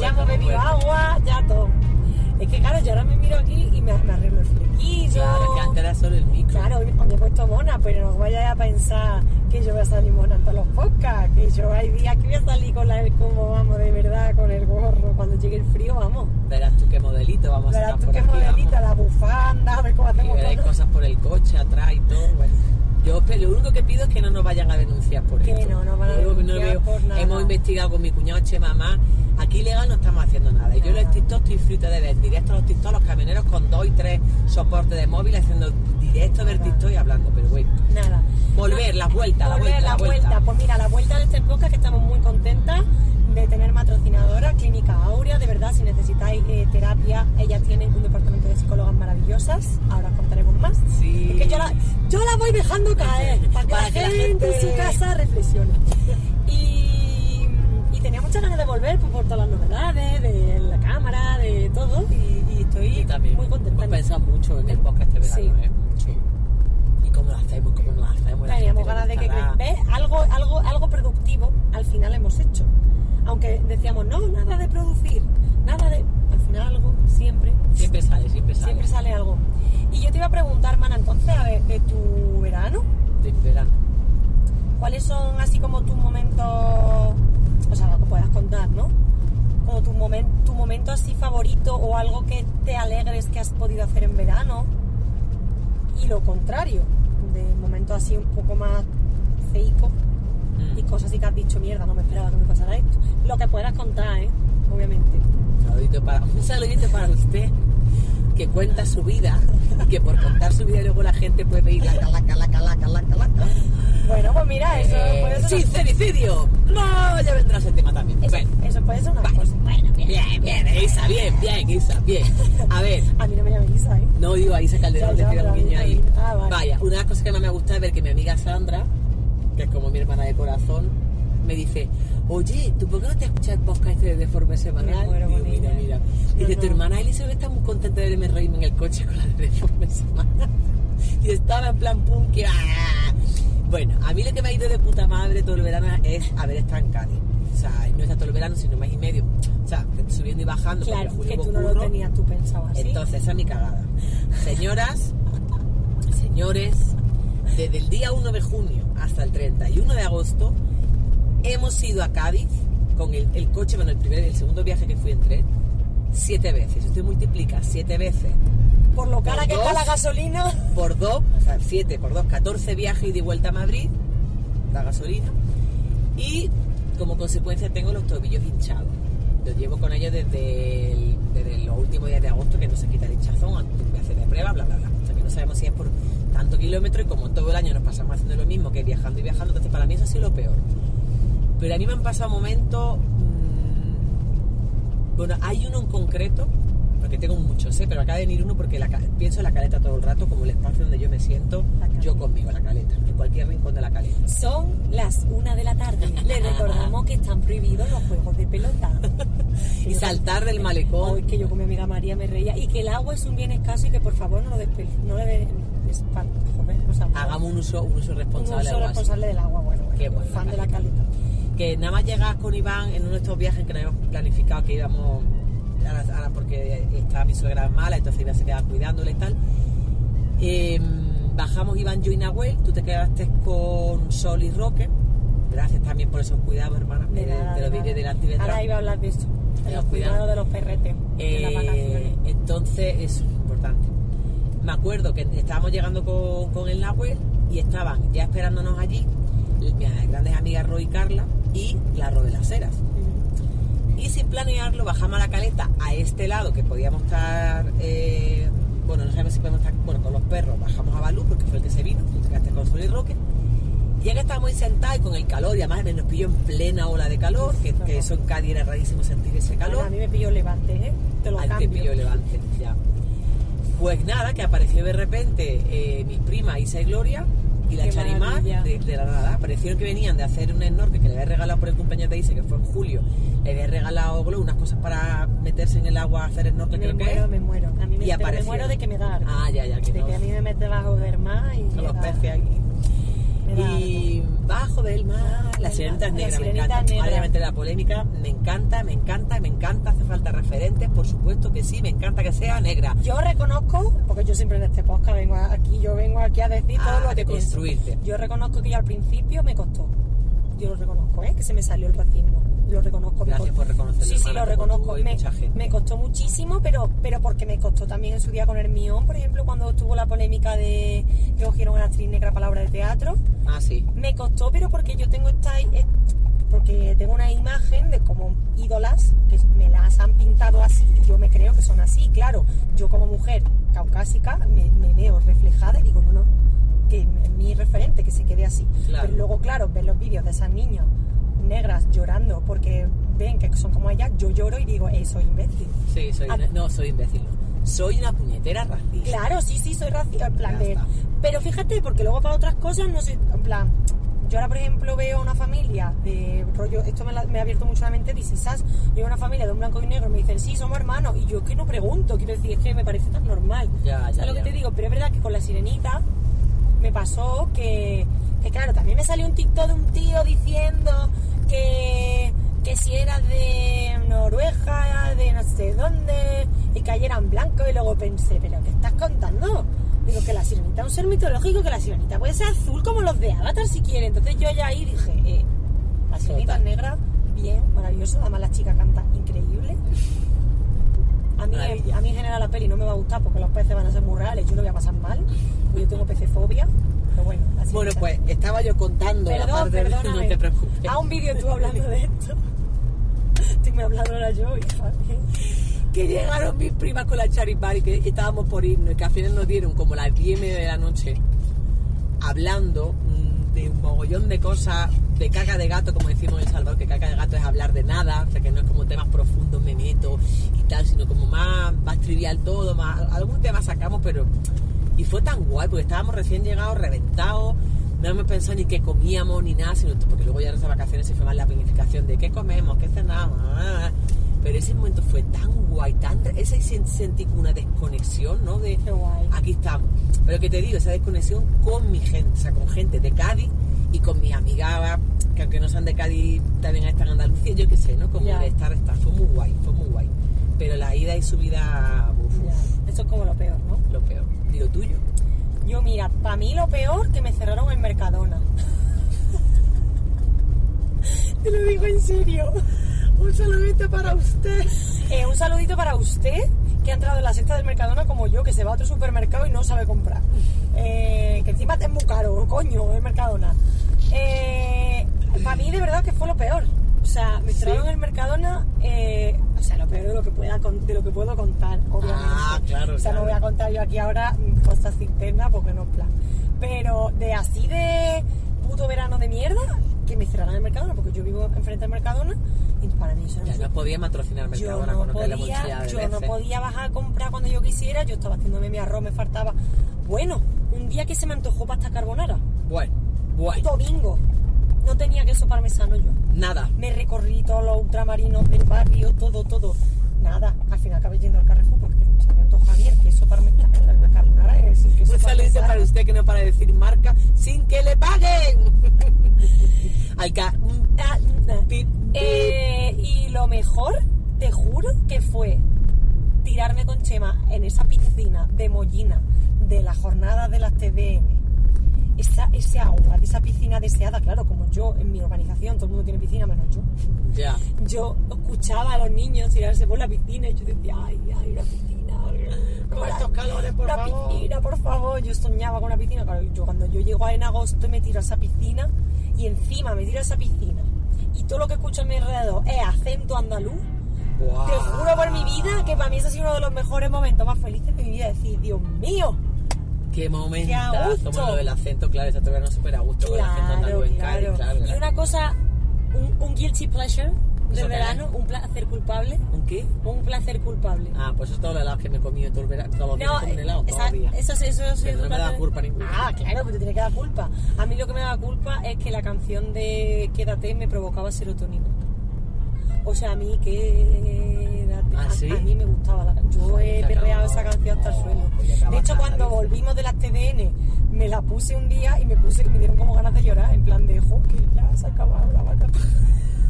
Ya hemos bebido agua, ya todo. Es que claro, yo ahora me miro aquí y me, arreglo el flequillo. Claro, que antes era solo el micro. Claro, me he puesto mona, pero no vayáis a pensar que yo voy a salir mona en todos los podcasts, que yo hay días que voy a salir con la como vamos, de verdad, con el gorro, cuando llegue el frío, vamos. Verás tú qué modelito vamos a Verás tú por qué aquí, modelita, vamos. la bufanda, a ver cómo hacemos cosas por el coche, atrás y todo. Bueno, yo lo único que pido es que no nos vayan a denunciar por Que esto. no nos van a denunciar por nada. Hemos investigado con mi cuñado Che Mamá. Aquí legal no estamos haciendo nada. Y yo en los TikTok estoy frito de ver directos a los TikTok, los camioneros con dos y tres soportes de móvil haciendo directo del TikTok y hablando. Pero bueno, Nada. volver, la vuelta, la Volver, vuelta, la vuelta. Pues mira, la vuelta de este podcast que estamos muy contentas de tener patrocinadora, Clínica Aurea, de verdad, si necesitáis eh, terapia, ellas tienen un departamento de psicólogas maravillosas, ahora os contaremos más. Sí. Es que yo la, yo la voy dejando caer, para que, Para la, que la gente en su casa reflexione. Y, y tenía muchas ganas de volver pues, por todas las novedades, de la cámara, de todo, y estoy Y también muy contenta. hemos pensado mucho en el podcast este verano, Sí. ¿eh? Mucho. Y cómo lo hacemos, cómo no lo hacemos. Teníamos ganas de que. ¿Ves? Algo, algo, algo productivo al final hemos hecho. Aunque decíamos, no, nada de producir, nada de. Al final algo, siempre, Siempre sale, siempre sale. siempre sale algo. Y yo te iba a preguntar, Mana, entonces, a ver, de tu verano, De verano. ¿cuáles son así como tus momentos, o sea, lo que puedas contar, ¿no? Como tu, momen- tu momento así favorito o algo que te alegres que has podido hacer en verano. Y lo contrario, de momentos así un poco más feico Mm. y cosas así que has dicho, mierda, no me esperaba que me pasara esto. Lo que puedas contar, ¿eh? Obviamente. Saludito para, un saludito para usted que cuenta su vida y que por contar su vida luego la gente puede pedir la calaca, la calaca, la calaca. Bueno, pues mira, eso puede ser... sincericidio. No, ya vendrá ese tema también. Eso, Bueno, eso puede ser una vale. cosa. Bueno, bien. bien, bien, Isa, bien, bien, Isa, bien. A ver, A mí no me llama Isa, ¿eh? no digo a Isa Calderón, Ya, ya, decir a un niño ahí. ah, vale. Vaya, una de las cosas que más me gusta es ver que mi amiga Sandra, que es como mi hermana de corazón, me dice, oye, ¿tú por qué no te escuchas el podcast este de Deforme Semanal? Me Digo, mira, mira. No, Dice, tu hermana Elizabeth está muy contenta de verme reírme en el coche con la de Deforme Semanal. Y estaba en plan punk. y, ¡ah! Bueno, a mí lo que me ha ido de puta madre todo el verano es haber estado en Cádiz. O sea, no está todo el verano, sino mes y medio. O sea, subiendo y bajando. Claro, que tú no lo tenías tú pensado así. Entonces, esa es mi cagada. Señoras, señores, desde el día 1 de junio hasta el 31 de agosto, hemos ido a Cádiz con el, el coche, bueno, el primer y el segundo viaje que fui en tren, siete veces. Si usted multiplica siete veces Por lo cara por que está la gasolina. por dos, o sea, siete por dos, 14 viajes y de vuelta a Madrid, la gasolina, y como consecuencia tengo los tobillos hinchados. Los llevo con ellos desde, el- desde los últimos días de agosto que no se quita el hinchazón, a hacer de prueba, bla, bla, bla. O sea que no sabemos si es por tanto kilómetro y como todo el año nos pasamos haciendo lo mismo que viajando y viajando, entonces para mí eso ha sido lo peor. Pero a mí me han pasado momentos... mm, bueno, hay uno en concreto, porque tengo muchos, ¿eh? pero acaba de venir uno porque la pienso en la caleta todo el rato como el espacio donde yo me siento, yo conmigo, la caleta, en cualquier rincón de la caleta. Son las una de la tarde. Les recordamos que están prohibidos los juegos de pelota. Y saltar del malecón. Hoy que yo con mi amiga María me reía. Y que el agua es un bien escaso y que por favor no lo despel... no le joder, o sea, Hagamos un uso, un uso un responsable. uso algo así. responsable del agua. Bueno, bueno, Qué bueno, fan la de la caleta. que nada más llegas con Iván en uno de estos viajes que nos habíamos planificado que íbamos ahora porque estaba mi suegra mala entonces Iván se quedaba cuidándola y tal Eh, bajamos Iván, yo y Nahuel tú te quedaste con Sol y Roque gracias también por esos cuidados hermana De te, nada, te lo diré delante y detrás Ahora iba a hablar de eso. De los cuidado. cuidados de los perretes. Eh, entonces, eso es importante. Me acuerdo que estábamos llegando con, con el Nahuel y estaban ya esperándonos allí mis grandes amigas Roy y Carla y la Ro de las Heras. Y sin planearlo, bajamos a la caleta a este lado que podíamos estar, eh, bueno, no sabemos si podemos estar, bueno, con los perros, bajamos a Balú porque fue el que se vino, tú te quedaste con Sol y Roque. Y ya que estábamos ahí sentados y con el calor, y además nos pilló en plena ola de calor, que, que eso en Cádiz era rarísimo sentir ese calor. Bueno, a mí me pilló levante, ¿eh? Te lo Al cambio. te pillo levante, ya. Pues nada, que apareció de repente eh, mis primas Isa y Gloria y la Charimar de, de la nada. Parecieron que venían de hacer un snorkel que le había regalado por el cumpleaños de Isa, que fue en julio. Le había regalado unas cosas para meterse en el agua a hacer snorkel, me creo que muero, es. me muero. A mí me, me muero de que me da. Ah, ya, ya, que de no. que a mí me mete bajo del mar y me Con los peces aquí. Y bajo del mar, la sirenita es mar, la negra, me sirenita encanta. negra. Meter la polémica, me encanta, me encanta, me encanta, hace falta referentes, por supuesto que sí, me encanta que sea negra. Yo reconozco, porque yo siempre en este podcast vengo aquí, yo vengo aquí a decir todo A lo que pienso. deconstruirte. Yo reconozco que yo al principio me costó. Yo lo reconozco, ¿eh? que se me salió el racismo. Lo reconozco. me Gracias costó. por reconocerlo, Sí, sí, lo reconozco. Me, me costó muchísimo, pero, pero porque me costó también en su día con Hermión, por ejemplo, cuando tuvo la polémica de que cogieron a una actriz negra palabra de teatro. Ah, sí. Me costó, pero porque yo tengo esta. est- Porque tengo una imagen de como ídolas que me las han pintado así yo me creo que son así. Claro, yo como mujer caucásica me, me veo reflejada y digo, no, no, que es mi referente, que se quede así. Claro. Pero luego, claro, ver los vídeos de esas niñas negras llorando porque ven que son como ellas, yo lloro y digo, eh, soy imbécil. Sí, soy Ah. no, soy imbécil. Soy una puñetera racista. Claro, sí, sí, soy racista. En plan de. Pero fíjate, porque luego para otras cosas no sé. En plan, yo ahora, por ejemplo, veo una familia de rollo. Esto me, la- me ha abierto mucho la mente. Dice, ¿sabes? Yo veo una familia de un blanco y negro. Me dicen, sí, somos hermanos. Y yo es que no pregunto. Quiero decir, es que me parece tan normal. Ya, ya, ¿Sabes lo ya. que te digo? Pero es verdad que con la sirenita me pasó que, Que claro, también me salió un TikTok de un tío diciendo que, que si era de Noruega, de no sé dónde, y que ayer eran blancos, y luego pensé, ¿pero qué estás contando? Digo que la sirenita es un ser mitológico, que la sirenita puede ser azul como los de Avatar si quiere. Entonces yo ya ahí dije, eh, la sirenita es negra, bien, maravilloso, además la chica canta increíble. A mí, a mí en general la peli no me va a gustar porque los peces van a ser muy reales, yo lo voy a pasar mal, porque yo tengo pecefobia, pero bueno. Bueno, pues estaba yo contando la parte de... No te preocupes. Haz un vídeo tú hablando de esto. Estoy me hablando ahora yo, hija. que llegaron mis primas con la charipari que estábamos por irnos y que al final nos dieron como las 10 y media de la noche hablando mm, de un mogollón de cosas, de caca de gato, como decimos en El Salvador, que caca de gato es hablar de nada, o sea que no es como temas profundos, me meto y tal, sino como más, más trivial todo, más, algún tema sacamos, pero... Y fue tan guay, porque estábamos recién llegados, reventados, no hemos pensado ni qué comíamos ni nada, sino porque luego ya en nuestras vacaciones se fue más la planificación de qué comemos, qué cenamos, ah, pero ese momento fue tan guay, tan ese sen- sentí como una desconexión, ¿no? De Qué guay. aquí estamos. Pero que te digo, esa desconexión con mi gente, o sea, con gente de Cádiz y con mis amigas, que aunque no sean de Cádiz, también están en Andalucía, yo qué sé, ¿no? Como de estar, estar, fue muy guay, fue muy guay. Pero la ida y subida, uf, Eso es como lo peor, ¿no? lo peor. Tuyo. Yo, mira, para mí lo peor que me cerraron el Mercadona. Te lo digo en serio. Un saludito para usted. Eh, un saludito para usted que ha entrado en la secta del Mercadona como yo, que se va a otro supermercado y no sabe comprar. Eh, que encima es muy caro, coño, el Mercadona. para mí de verdad que fue lo peor. O sea, me ¿Sí? cerraron el Mercadona, eh, o sea, lo peor de lo que pueda de lo que puedo contar, obviamente. Ah, claro, O sea, claro. no voy a contar yo aquí ahora cosas internas porque no es plan. Pero de así de puto verano de mierda, que me cerraran el Mercadona, porque yo vivo enfrente del Mercadona, y para mí eso Ya no podía patrocinar yo Mercadona no, con podía, yo no veces. podía bajar a comprar cuando yo quisiera, yo estaba haciéndome mi arroz, me faltaba. Bueno, un día que se me antojó pasta carbonara, Bueno, bueno, domingo, no tenía queso parmesano yo. nada. Me recorrí todos los ultramarinos del barrio, todo, todo. Nada, al final acabé yendo al Carrefour porque se me antoja bien queso parmesano. La carbonara es el queso Un parmesano. para usted que no para de decir marca sin que le paguen. Al ca... Ah, Eh, y lo mejor, te juro, que fue tirarme con Chema en esa piscina de Mollina de la jornada de las TVN. Esa, ese agua de esa piscina deseada, claro, como yo en mi urbanización, todo el mundo tiene piscina menos yo. Ya. Yo escuchaba a los niños tirarse por la piscina y yo decía, ay, ay, una piscina. Con estos calores, por una favor. piscina, por favor. Yo soñaba con una piscina. Claro, yo cuando yo llego en agosto me tiro a esa piscina y encima me tiro a esa piscina y todo lo que escucho a mi alrededor es acento andaluz. Buah. Te juro por mi vida que para mí ese ha sido uno de los mejores momentos más felices de mi vida. Decir, Dios mío, Qué momento. Como lo del acento, claro, esa todavía no súper a gusto con el acento claro, andaluz en Cádiz, claro. claro. Y una cosa, un, un guilty pleasure ¿Eso del verano, un placer culpable. ¿Un qué? Un placer culpable. Ah, pues eso es todos los helados que me he comido todo el verano, todos los días No, helado, esa- todavía. eso, sí, eso, sí Pero no me da culpa- ninguna. Ah, claro, pero te tiene que dar culpa. A mí lo que me da culpa es que la canción de Quédate me provocaba serotonina. O sea, a mí quédate. ¿Ah, a- sí? a, mí me gustaba la. Yo he perreado esa canción hasta el suelo. De hecho, cuando volvimos de las TDN, me la puse un día y me puse, me dieron como ganas de llorar. En plan de, jo, que ya se ha acabado la vaca.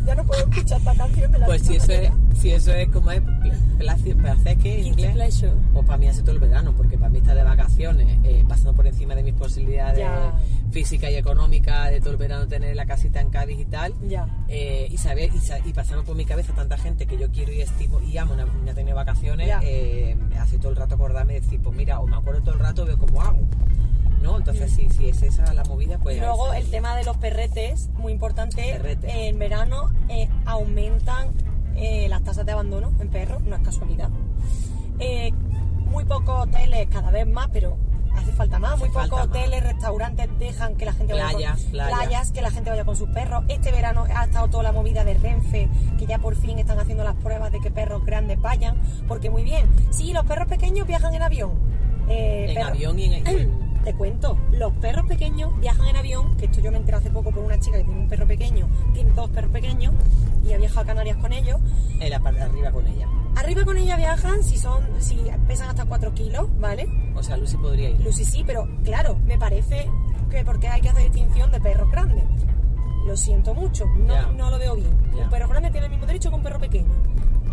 Ya no puedo escuchar esta canción de la Pues si eso es, si eso es como es, placer, placer que en inglés, pleasure. pues para mí hace todo el verano, porque para mí estar de vacaciones, eh, pasando por encima de mis posibilidades Ya. Físicas y económicas de todo el verano tener la casita en Cádiz y tal, Ya. eh, y saber y, y por mi cabeza tanta gente que yo quiero y estimo y amo tener vacaciones, eh, hace todo el rato acordarme de decir, pues mira, o me acuerdo todo el rato, veo cómo hago. ¿No? Entonces, si, si es esa la movida, pues. Luego el tema de los perretes, muy importante, Perretes. eh, en verano eh, aumentan eh, las tasas de abandono en perros, no es casualidad. Eh, muy pocos hoteles, cada vez más, pero hace falta más, Hace muy pocos más. hoteles, restaurantes dejan que la gente vaya Playas, con playas. que la gente vaya con sus perros. Este verano ha estado toda la movida de Renfe, que ya por fin están haciendo las pruebas de que perros grandes vayan, porque muy bien, sí, los perros pequeños viajan en avión. Eh, En avión y en. en- te cuento, los perros pequeños viajan en avión, que esto yo me enteré hace poco por una chica que tiene un perro pequeño, tiene dos perros pequeños y ha viajado a Canarias con ellos. en la parte de arriba con ella. Arriba con ella viajan si son, si pesan hasta 4 kilos, ¿vale? O sea, Lucy podría ir. Lucy sí, pero claro, me parece que porque hay que hacer distinción de perros grandes. Lo siento mucho, no, no lo veo bien. Un perro grande tiene el mismo derecho que un perro pequeño.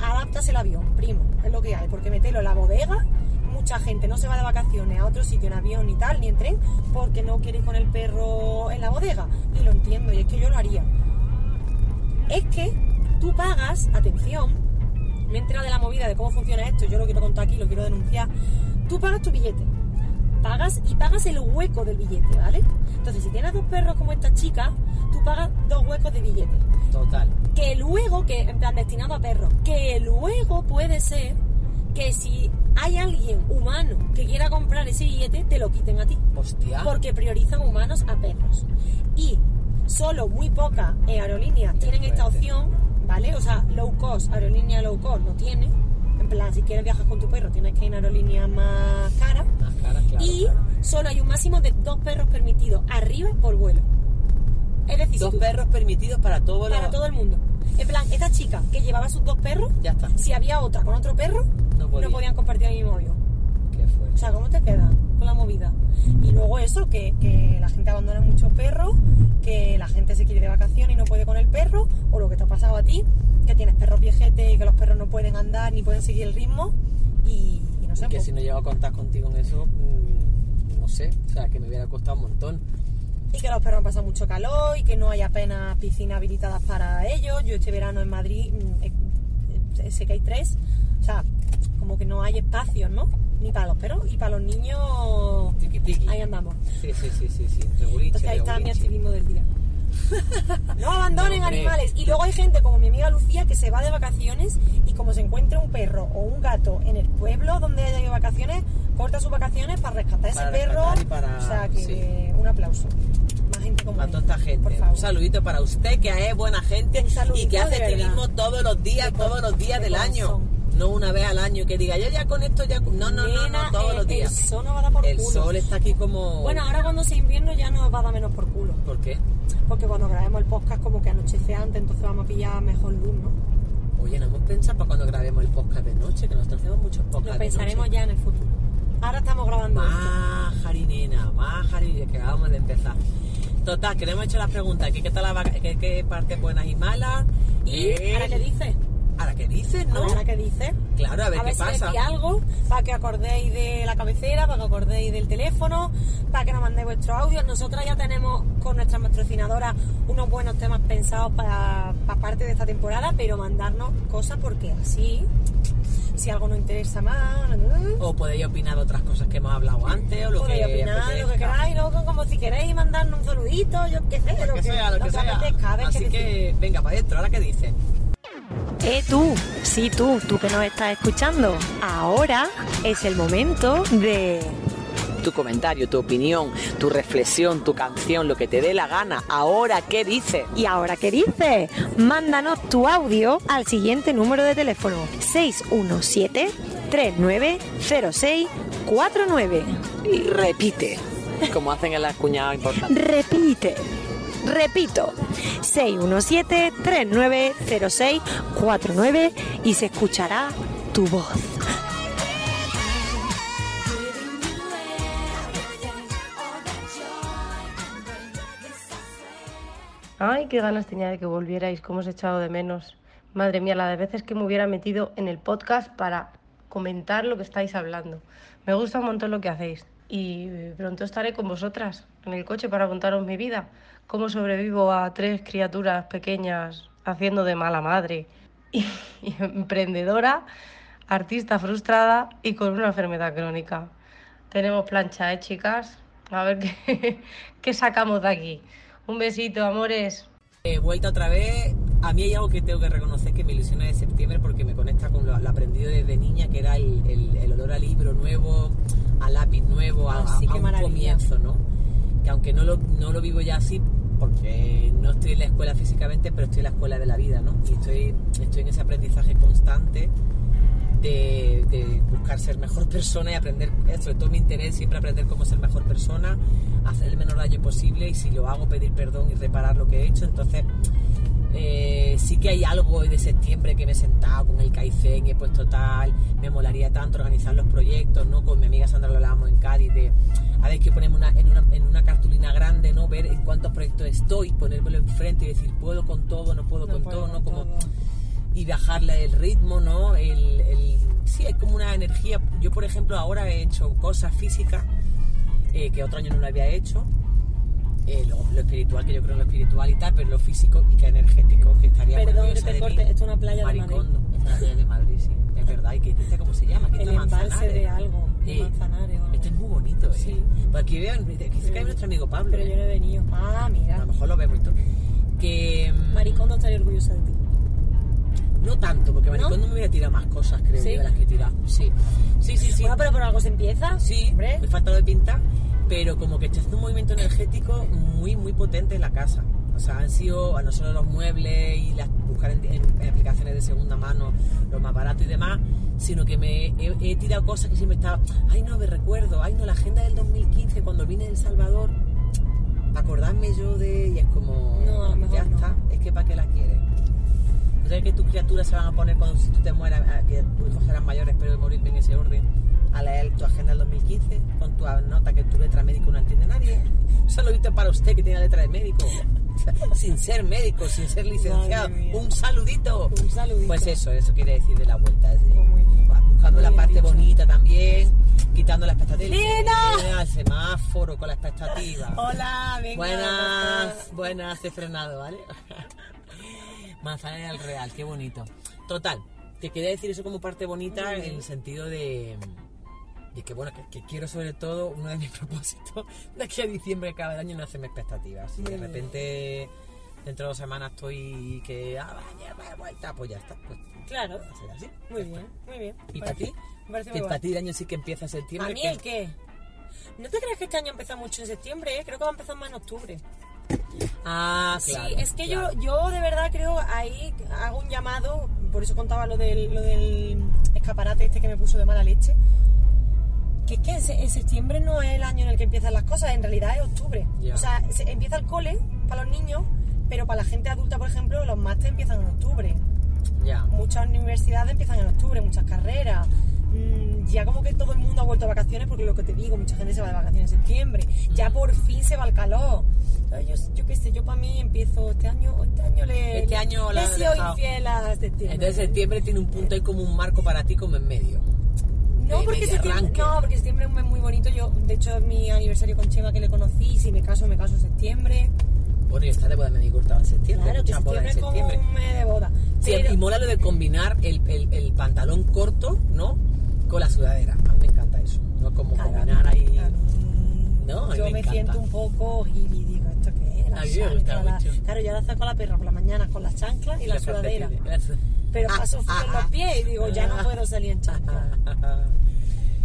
Adáptase el avión, primo, es lo que hay, porque meterlo en la bodega, mucha gente no se va de vacaciones a otro sitio en avión ni tal, ni en tren, porque no quiere ir con el perro en la bodega. Y lo entiendo, y es que yo lo haría. Es que tú pagas, atención, me he enterado de la movida de cómo funciona esto, yo lo quiero contar aquí, lo quiero denunciar. Tú pagas tu billete, pagas y pagas el hueco del billete, ¿vale? Entonces, si tienes dos perros como esta chica, tú pagas dos huecos de billete. Total. Que luego, que en plan destinado a perros, que luego puede ser que si hay alguien humano que quiera comprar ese billete, te lo quiten a ti. Hostia. Porque priorizan humanos a perros. Y solo muy pocas eh, aerolíneas tienen esta opción, ¿vale? O sea, low cost, aerolínea low cost no tiene. En plan, si quieres viajar con tu perro, tienes que ir a aerolíneas más claro, y claro. solo hay un máximo de dos perros permitidos arriba por vuelo. Es decir, si Dos tú- perros permitidos para todo para todo el mundo. En plan, esta chica que llevaba sus dos perros, Ya está. si había otra con otro perro, No no, podía. podían compartir el mismo avión. Qué fuerte. O sea, ¿cómo te queda con la movida? Luego eso, que, que la gente abandona muchos perros, que la gente se quiere de vacaciones y no puede con el perro, o lo que te ha pasado a ti, que tienes perros viejetes y que los perros no pueden andar ni pueden seguir el ritmo, y, y no sé, Y que pues, si no llego a contar contigo en eso, mm, no sé, o sea, que me hubiera costado un montón. y que los perros han pasado mucho calor y que no hay apenas piscinas habilitadas para ellos. Yo este verano en Madrid mm, sé que hay tres, o sea, como que no hay espacios, ¿no? Ni para los perros y para los niños. Tiki tiki. Ahí andamos. Sí, sí, sí, sí, sí. Regulinche, Entonces ahí está mi activismo del día. No abandonen No, animales. Y luego hay gente como mi amiga Lucía que se va de vacaciones y como se encuentra un perro o un gato en el pueblo donde haya ido vacaciones, corta sus vacaciones para rescatar ese Para perro. rescatar y para- O sea que sí. un aplauso. Más gente como A ella, toda esta gente. Un saludito para usted que es buena gente y que hace activismo todos los días, De todos los días de del año. No una vez al año que diga, yo ya con esto ya... con-". No, no, no, Nena, no, todos el- los días. El sol no va a dar por El culo. sol está aquí como... Bueno, ahora cuando sea invierno ya nos va a dar menos por culo. ¿Por qué? Porque cuando grabemos el podcast como que anochece antes, entonces vamos a pillar mejor luz, ¿no? Oye, no hemos pensado para cuando grabemos el podcast de noche, que nosotros hacemos muchos podcasts Lo de pensaremos noche. ya en el futuro. Ahora estamos grabando jarinena, más jarinena, que acabamos de empezar. Total, que le hemos hecho las preguntas, ¿qué, qué tal la vaca- qué, qué partes buenas y malas? ¿Y Eh, ahora qué dices? ¿Ahora qué dices, no? ¿Ahora qué dices? Claro, a ver a qué ver si pasa. decís algo para que acordéis de la cabecera, para que acordéis del teléfono, para que nos mandéis vuestros audios. Nosotras ya tenemos con nuestras patrocinadoras unos buenos temas pensados para, para parte de esta temporada, pero mandarnos cosas porque así, si algo nos interesa más, O podéis opinar de otras cosas que hemos hablado antes, o lo podéis que opinar lo que apetezca. queráis, luego como si queréis mandarnos un saludito, yo qué sé, Lo que sea, lo que sea. apetezca, Así decís. que, venga, para adentro, ¿ahora qué dices? Eh, tú, sí, tú, tú que nos estás escuchando. Ahora es el momento de. Tu comentario, tu opinión, tu reflexión, tu canción, lo que te dé la gana. ¿Ahora qué dices? ¿Y ahora qué dices? Mándanos tu audio al siguiente número de teléfono: 617-390649. Y repite, como hacen en las cuñadas importantes. Repite. Repito, 617-390649 y se escuchará tu voz. Ay, qué ganas tenía de que volvierais, cómo os he echado de menos. Madre mía, la de veces que me hubiera metido en el podcast para comentar lo que estáis hablando. Me gusta un montón lo que hacéis y pronto estaré con vosotras en el coche para contaros mi vida, cómo sobrevivo a tres criaturas pequeñas haciendo de mala madre y, y emprendedora, artista frustrada y con una enfermedad crónica. Tenemos plancha, ¿eh, chicas? A ver qué, qué sacamos de aquí. Un besito, amores. He vuelto otra vez. A mí hay algo que tengo que reconocer que me ilusiona de septiembre porque me conecta con lo, lo aprendido desde niña, que era el, el- el olor a libro nuevo, a lápiz nuevo, a, Ah, sí, a qué un comienzo, ¿no? Que aunque no lo, no lo vivo ya así, porque no estoy en la escuela físicamente, pero estoy en la escuela de la vida, ¿no? Y estoy, estoy en ese aprendizaje constante de, de buscar ser mejor persona y aprender, sobre todo mi interés siempre aprender cómo ser mejor persona, hacer el menor daño posible y si lo hago pedir perdón y reparar lo que he hecho. Entonces, Eh, sí que hay algo de septiembre que me he sentado con el Kaizen y he puesto tal, me molaría tanto organizar los proyectos, ¿no? Con mi amiga Sandra lo hablábamos en Cádiz de a ver que ponerme una, en, una, en una cartulina grande, ¿no? Ver en cuántos proyectos estoy, ponérmelo enfrente y decir, puedo con todo, no puedo con puedo todo, ¿no? Como, todo. y bajarle el ritmo, ¿no? El, el- sí, es como una energía. Yo, por ejemplo, ahora he hecho cosas físicas eh, que otro año no lo había hecho. Eh, lo, lo espiritual, que yo creo en lo espiritual y tal, pero lo físico y que energético, que estaría Perdón que te de corte, mí. esto es una playa de Madrid. Maricondo, es una playa de Madrid, sí, es verdad. ¿Y qué dice cómo se llama? Aquí El está embalse de algo, de Sí. Manzanares o algo. Este es muy bonito, ¿eh? Sí. Pues aquí vean, aquí cerca hay nuestro amigo Pablo. Pero ¿eh? yo no he venido. Ah, A mira. lo mejor lo vemos y todo. Que. mm, Maricondo estaría orgullosa de ti. No tanto, porque ¿No? Maricondo me hubiera tirado más cosas, creo ¿Sí? de las que he tirado. Sí, sí, sí. sí. Bueno, pero por algo se empieza. Sí, Hombre. me falta lo de pintar, pero como que estoy haciendo un movimiento energético muy, muy potente en la casa. Sea, han sido no solo los muebles y las, buscar en, en- en aplicaciones de segunda mano lo más barato y demás, sino que me he, he tirado cosas que siempre estaba, ay no, me recuerdo, ay no, la agenda del 2015 cuando vine de El Salvador, para acordarme yo de... y es como, No, a lo mejor ya no. está, es que para qué la quieres. ¿Tú sabes que tus criaturas se van a poner cuando si tú te mueras, a- que tus hijos serán mayores, espero morirme en ese orden, a leer tu agenda del 2015 con tu nota que tu letra médico no entiende nadie? Solo visto para usted que tiene letra de médico, sin ser médico, sin ser licenciado. Un saludito. Un saludito. Pues eso, eso quiere decir de la vuelta. Buscando Muy la parte dicho. bonita también, quitando la expectativa. ¡Lina! El semáforo con la expectativa. Hola, venga. Buenas, buenas, he frenado, ¿vale? Manzana del Real, qué bonito. Total, te quería decir eso como parte bonita en el sentido de, de que, bueno, que, que quiero sobre todo, uno de mis propósitos de aquí a diciembre cada año no hacerme expectativas. Si de repente dentro de dos semanas estoy que, ah, vaya, vaya, vuelta, pues ya está. Pues, Claro. va a ser así. Muy bien, muy bien. ¿Y para ti? Que para ti el año sí que empieza ¿A septiembre. mí que- el qué? ¿No te crees que este año empieza mucho en septiembre? eh? Creo que va a empezar más en octubre. Ah, claro. sí, es que claro. yo, yo de verdad creo ahí hago un llamado, por eso contaba lo del, lo del escaparate este que me puso de mala leche. Que es que en se- en septiembre no es el año en el que empiezan las cosas, en realidad es octubre. O sea, se- empieza el cole para los niños, pero para la gente adulta, por ejemplo, los másteres empiezan en octubre. Ya. Muchas universidades empiezan en octubre, muchas carreras. Mm, ya como que todo el mundo ha vuelto a vacaciones, porque lo que te digo, mucha gente se va de vacaciones en septiembre. Ya Mm. por fin se va el calor. Entonces, Yo, yo qué sé, yo para mí empiezo este año, este año le, Este año le la he sido infiel a septiembre. Entonces septiembre tiene un punto ahí como un marco para ti como en medio. No, porque septiembre, no, porque septiembre es un mes muy bonito. Yo, de hecho, es mi aniversario con Chema que le conocí. y Si me caso, me caso en septiembre. Bueno, y está de boda me di cortado en septiembre. Claro, que septiembre es como un mes de boda. Sí, Pero- y mola lo de combinar el, el- el pantalón corto, ¿no? Con la sudadera. A mí me encanta eso. No como Claro, combinar ahí. mí- No, yo me encanta. siento un poco hippie, digo, ¿esto qué es? La chancla, la-. Claro, yo ahora saco a la perra por la mañana con las chanclas y la Los sudadera. Pero Ah, paso frío ah, en los ah. pies y digo, ya no puedo salir en chanclas.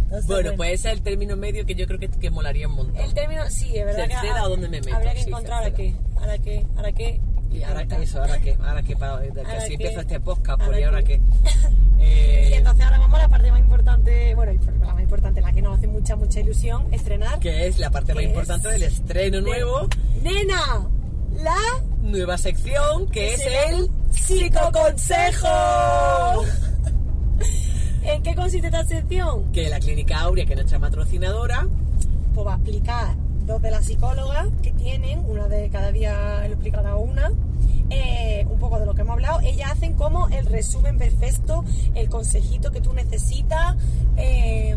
Entonces, bueno, pues ese es el término medio que yo creo que, que molaría un montón. El término, sí, es verdad ¿Cerceda que... o dónde me meto? Habría que Sí, encontrar ahora qué, ahora qué, ahora qué. Y ahora que eso, ahora que, ahora que, para, que así qué. empieza este podcast, pues Ahora y ahora qué. Eh, Y entonces ahora vamos a la parte más importante, bueno, la más importante, la que nos hace mucha, mucha ilusión, estrenar. que es la parte más ¿Qué importante es? del estreno nuevo, ¡Nena! La... nueva sección, que es el psicoconsejo. ¿En qué consiste esta sección? que la Clínica Aurea, que es nuestra patrocinadora, Pues va a explicar dos de las psicólogas que tienen, una de cada día lo explicará una, eh, un poco de lo que hemos hablado. Ellas hacen como el resumen perfecto, el consejito que tú necesitas, eh,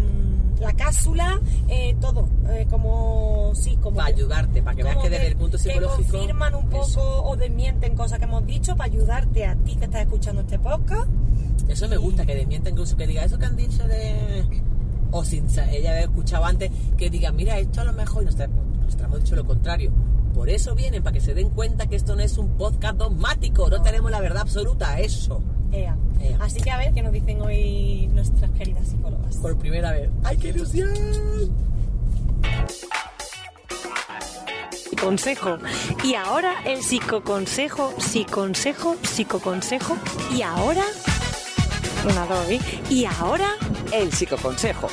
la cápsula, eh, todo, eh, como sí, como para ayudarte, para que veas que desde el punto psicológico. que confirman un poco Eso, o desmienten cosas que hemos dicho para ayudarte a ti que estás escuchando este podcast. eso me gusta, que desmienta incluso que diga eso que han dicho de. O sin ella haber escuchado antes, que diga, mira, esto a lo mejor. Y nosotros, nosotros hemos dicho lo contrario. Por eso vienen, para que se den cuenta que esto no es un podcast dogmático, no tenemos la verdad absoluta, eso. Ea. Ea. Así que a ver qué nos dicen hoy nuestras queridas psicólogas. Por primera vez. ¡Ay, qué ilusión! Consejo. Y ahora el psicoconsejo, psiconsejo, psicoconsejo. Y ahora. Una doy. Y ahora El psicoconsejo.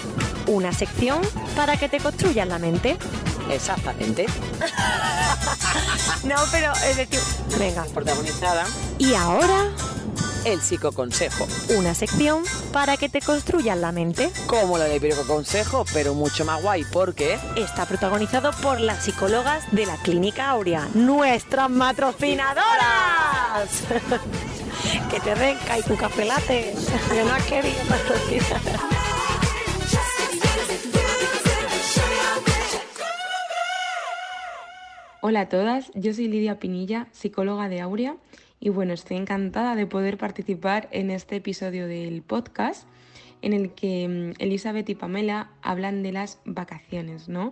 una sección para que te construyas la mente. Exactamente. No, pero es decir. Venga. Protagonizada Y ahora, El psicoconsejo. una sección para que te construyan la mente. Como lo de Pirico Consejo, pero mucho más guay, porque Está protagonizado por las psicólogas de la Clínica Aurea, nuestras matrocinadoras. que te renca y tu café latte, que no has querido patrocinar. Hola a todas, yo soy Lidia Pinilla, psicóloga de Aurea, y bueno, estoy encantada de poder participar en este episodio del podcast en el que mm, Elizabeth y Pamela hablan de las vacaciones, ¿no?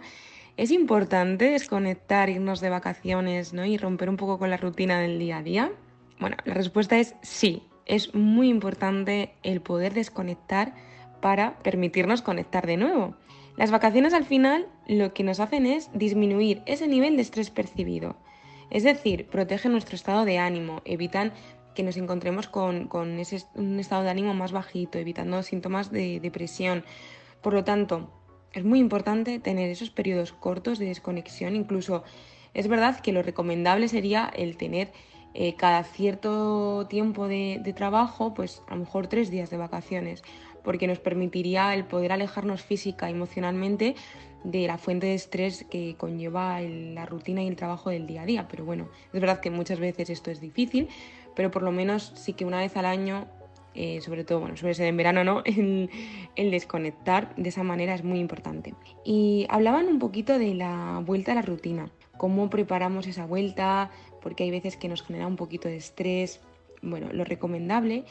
Es importante desconectar, irnos de vacaciones, ¿no? Y romper un poco con la rutina del día a día. Bueno, la respuesta es sí, es muy importante el poder desconectar para permitirnos conectar de nuevo. Las vacaciones al final lo que nos hacen es disminuir ese nivel de estrés percibido. Es decir, protegen nuestro estado de ánimo, evitan que nos encontremos con, con ese, un estado de ánimo más bajito, evitando síntomas de depresión. Por lo tanto, es muy importante tener esos periodos cortos de desconexión. Incluso es verdad que lo recomendable sería el tener eh, cada cierto tiempo de, de trabajo, pues a lo mejor tres días de vacaciones, porque nos permitiría el poder alejarnos física y emocionalmente de la fuente de estrés que conlleva la rutina y el trabajo del día a día. Pero bueno, es verdad que muchas veces esto es difícil, pero por lo menos sí que una vez al año, eh, sobre todo, bueno, suele ser en verano, ¿no? El desconectar de esa manera es muy importante. Y hablaban un poquito de la vuelta a la rutina, cómo preparamos esa vuelta, porque hay veces que nos genera un poquito de estrés. Bueno, lo recomendable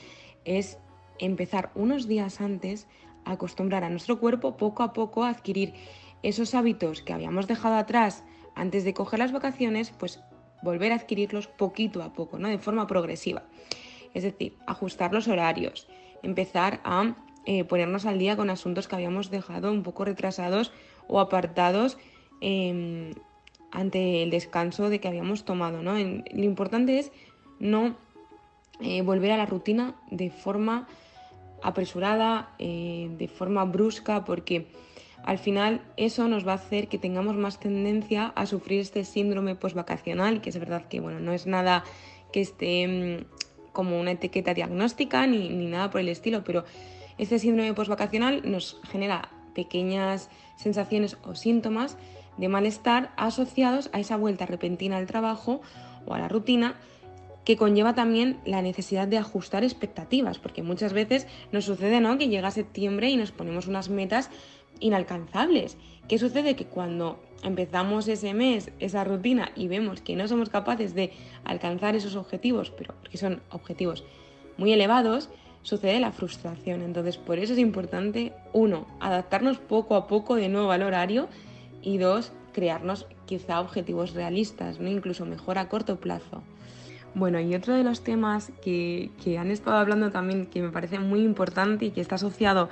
es empezar unos días antes a acostumbrar a nuestro cuerpo poco a poco a adquirir esos hábitos que habíamos dejado atrás antes de coger las vacaciones, pues volver a adquirirlos poquito a poco, ¿no? De forma progresiva. Es decir, ajustar los horarios, empezar a eh, ponernos al día con asuntos que habíamos dejado un poco retrasados o apartados eh, ante el descanso de que habíamos tomado, ¿no? Lo importante es no eh, volver a la rutina de forma apresurada, eh, de forma brusca, porque al final eso nos va a hacer que tengamos más tendencia a sufrir este síndrome postvacacional, que es verdad que bueno, no es nada que esté mm, como una etiqueta diagnóstica ni, ni nada por el estilo, pero este síndrome postvacacional nos genera pequeñas sensaciones o síntomas de malestar asociados a esa vuelta repentina al trabajo o a la rutina que conlleva también la necesidad de ajustar expectativas, porque muchas veces nos sucede ¿no? que llega septiembre y nos ponemos unas metas inalcanzables. ¿Qué sucede? Que cuando empezamos ese mes, esa rutina, y vemos que no somos capaces de alcanzar esos objetivos, pero porque son objetivos muy elevados, sucede la frustración. Entonces, por eso es importante, uno, adaptarnos poco a poco de nuevo al horario y dos, crearnos quizá objetivos realistas, ¿no? incluso mejor a corto plazo. Bueno, y otro de los temas que, que han estado hablando también, que me parece muy importante y que está asociado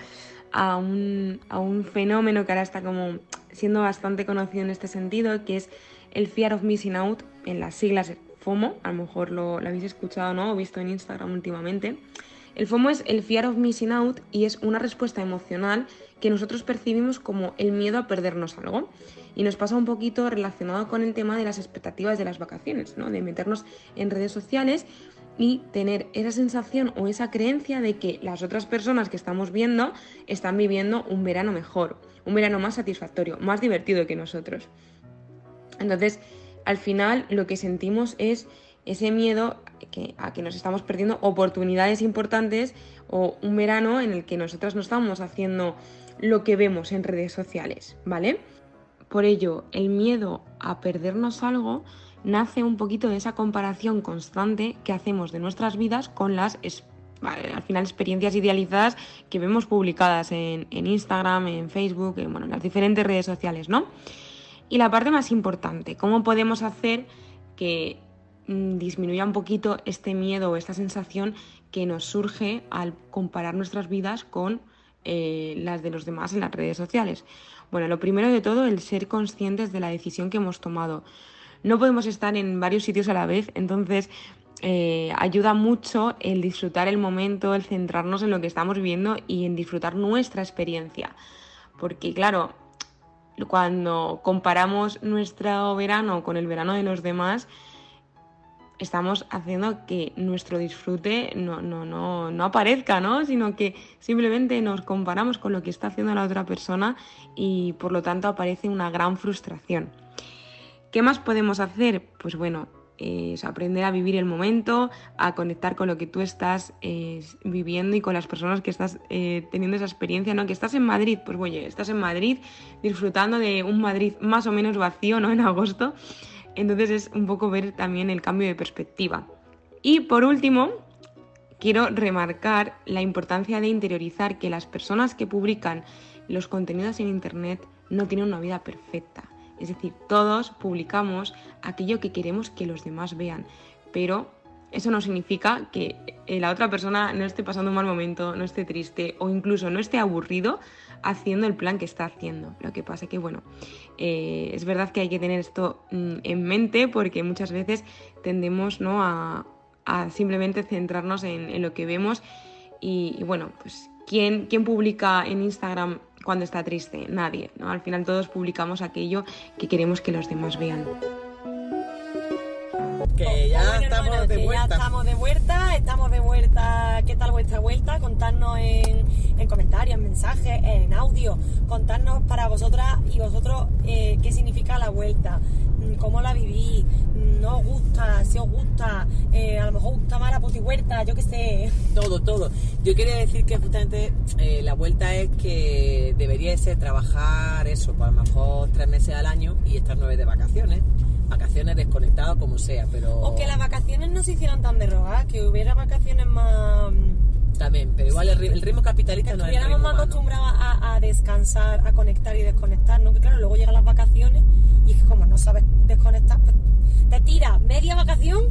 a un, a un fenómeno que ahora está como siendo bastante conocido en este sentido, que es el fear of missing out, en las siglas FOMO, a lo mejor lo, lo habéis escuchado ¿no? o visto en Instagram últimamente. El FOMO es el fear of missing out y es una respuesta emocional que nosotros percibimos como el miedo a perdernos algo. Y nos pasa un poquito relacionado con el tema de las expectativas de las vacaciones, ¿no? de meternos en redes sociales y tener esa sensación o esa creencia de que las otras personas que estamos viendo están viviendo un verano mejor, un verano más satisfactorio, más divertido que nosotros. Entonces, al final lo que sentimos es ese miedo a que nos estamos perdiendo oportunidades importantes o un verano en el que nosotras no estamos haciendo lo que vemos en redes sociales, ¿vale? Por ello, el miedo a perdernos algo nace un poquito de esa comparación constante que hacemos de nuestras vidas con las, al final, experiencias idealizadas que vemos publicadas en, en Instagram, en Facebook, en, bueno, en las diferentes redes sociales, ¿no? Y la parte más importante, ¿cómo podemos hacer que mm, disminuya un poquito este miedo o esta sensación que nos surge al comparar nuestras vidas con eh, las de los demás en las redes sociales? Bueno, lo primero de todo, el ser conscientes de la decisión que hemos tomado. No podemos estar en varios sitios a la vez, entonces eh, ayuda mucho el disfrutar el momento, el centrarnos en lo que estamos viviendo y en disfrutar nuestra experiencia. Porque claro, cuando comparamos nuestro verano con el verano de los demás, estamos haciendo que nuestro disfrute no, no, no, no aparezca, ¿no? Sino que simplemente nos comparamos con lo que está haciendo la otra persona y por lo tanto aparece una gran frustración. ¿Qué más podemos hacer? Pues bueno, es aprender a vivir el momento, a conectar con lo que tú estás viviendo y con las personas que estás eh, teniendo esa experiencia, ¿no? Que estás en Madrid, pues oye, estás en Madrid disfrutando de un Madrid más o menos vacío, ¿no? En agosto. Entonces es un poco ver también el cambio de perspectiva. Y por último, quiero remarcar la importancia de interiorizar que las personas que publican los contenidos en Internet no tienen una vida perfecta. Es decir, todos publicamos aquello que queremos que los demás vean, pero eso no significa que eh, la otra persona no esté pasando un mal momento, no esté triste o incluso no esté aburrido haciendo el plan que está haciendo. Lo que pasa que, bueno, eh, es verdad que hay que tener esto mm, en mente porque muchas veces tendemos ¿no? a, simplemente centrarnos en, lo que vemos y, y bueno, pues ¿quién, ¿quién publica en Instagram cuando está triste? Nadie, ¿no? Al final todos publicamos aquello que queremos que los demás vean. Que ya estamos de vuelta. Ya estamos de vuelta, estamos de vuelta. ¿Qué tal vuestra vuelta? Contadnos en, en comentarios, en mensajes, en audio. Contadnos para vosotras y vosotros eh, qué significa la vuelta, cómo la vivís, mm, no os gusta, si os gusta, eh, a lo mejor gusta más la puti vuelta, yo qué sé. Todo, todo. Yo quería decir que justamente eh, la vuelta es que debería ser trabajar eso, por a lo mejor tres meses al año y estar nueve de vacaciones vacaciones desconectadas como sea, pero... O que las vacaciones no se hicieran tan de rogar, que hubiera vacaciones más... También, pero igual el, el ritmo capitalista no es el ritmo más humano. acostumbrados a, a descansar, a conectar y desconectar, ¿no? Que claro, luego llegan las vacaciones y es como no sabes desconectar, pues te tiras media vacación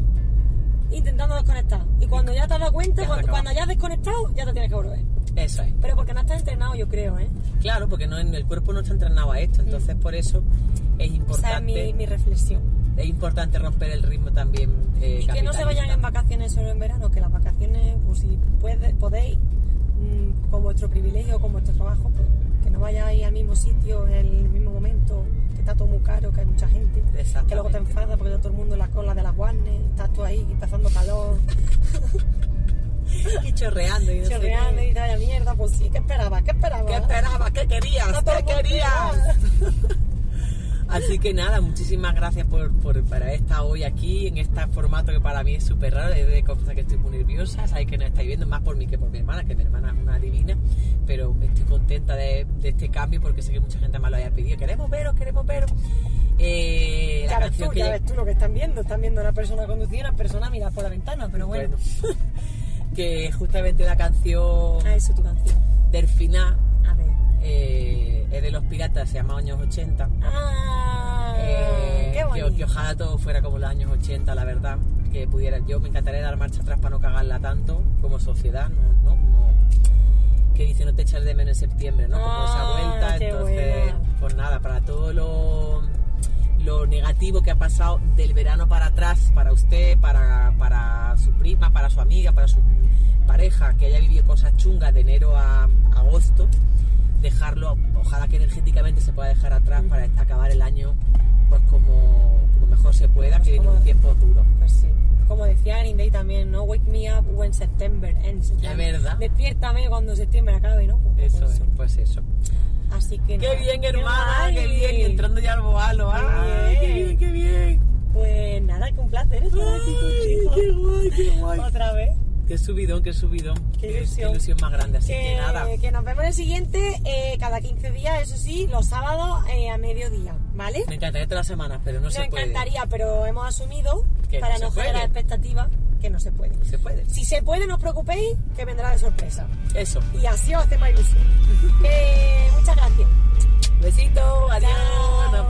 intentando desconectar. Y cuando ya te has dado cuenta, cuando, cuando ya has desconectado, ya te tienes que volver. Eso es. Pero porque no estás entrenado, yo creo, ¿eh? Claro, porque no, el cuerpo no está entrenado a esto, entonces por eso es Esa es importante, mi, mi reflexión. Es importante romper el ritmo también eh, Y que no se vayan en vacaciones solo en verano, que las vacaciones, pues si puede- podéis, mm, con vuestro privilegio, con vuestro trabajo, pues que no vayáis al mismo sitio en el mismo momento, que está todo muy caro, que hay mucha gente, que luego te Exactamente. enfada porque está todo el mundo en la cola de las guarnes, estás tú ahí pasando calor, Y chorreando y chorreando y vaya mierda, pues sí, ¿qué esperabas? ¿Qué esperabas? ¿Qué esperabas? ¿Qué querías? ¿Qué por querías? Así que nada, muchísimas gracias por, por, haber estado hoy aquí en este formato que para mí es súper raro. Es de confesar que estoy muy nerviosa, sabéis que no estáis viendo, más por mí que por mi hermana, que mi hermana es una divina. Pero estoy contenta de, de este cambio porque sé que mucha gente más lo haya pedido. Queremos veros, queremos veros. Eh, la Ya ves canción tú, que ya ves tú lo que están viendo, están viendo a una persona conducir y una persona mirar por la ventana, pero bueno, Bueno, que justamente la canción a eso tu canción. del final A ver. eh, es de los piratas, se llama Años 80. Ah, Eh, qué que, bonito. que ojalá todo fuera como los años 80, la verdad. Que pudiera, yo me encantaría dar marcha atrás para no cagarla tanto como sociedad, ¿no? ¿no? Como que dice no te echas de menos en septiembre, ¿no? Como Ah, esa vuelta, qué entonces, buena. pues nada, para todo lo, lo negativo que ha pasado del verano para atrás, para usted, para, para su prima, para su amiga, para su pareja, que haya vivido cosas chungas de enero a agosto, dejarlo, ojalá que energéticamente se pueda dejar atrás para acabar el año pues como, como mejor se pueda, Pues que viene un tiempo duro. Pues sí. Como decía Green Day también, ¿no? Wake me up when September ends. Es verdad. Despiértame cuando septiembre acabe, ¿no? Pues Eso eso. es, pues eso. Así que Qué bien, hermana, qué bien, y entrando ya al boalo. ¡Ay, qué bien, qué bien! Pues nada, que un placer estar aquí contigo. ¡Qué guay, qué guay! Otra vez. Qué subidón, qué subidón. Qué ilusión. más grande, así que, nada. que nos vemos en el siguiente eh, cada 15 días, eso sí, los sábados eh, a mediodía, ¿vale? Me encantaría todas las semanas, pero no Nos se puede. encantaría, pero hemos asumido, Que para no, generar expectativas, que no se puede. Se puede. Si se puede, no os preocupéis, que vendrá de sorpresa. Eso. Y así os hacemos ilusión. Que muchas gracias. Besito, adiós. Chao.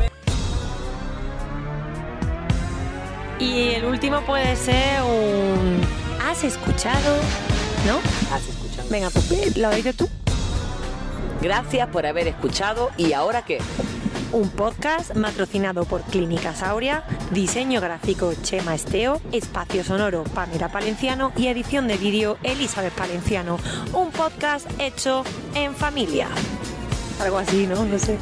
Y el último puede ser un... ¿Has escuchado? ¿No? Has escuchado. Venga, pues lo dices tú. Gracias por haber escuchado y ahora qué. Un podcast patrocinado por Clínicas Aurea, diseño gráfico Chema Esteo, espacio sonoro Pamela Palenciano y edición de vídeo Elizabeth Palenciano. Un podcast hecho en familia. Algo así, ¿no? No sé.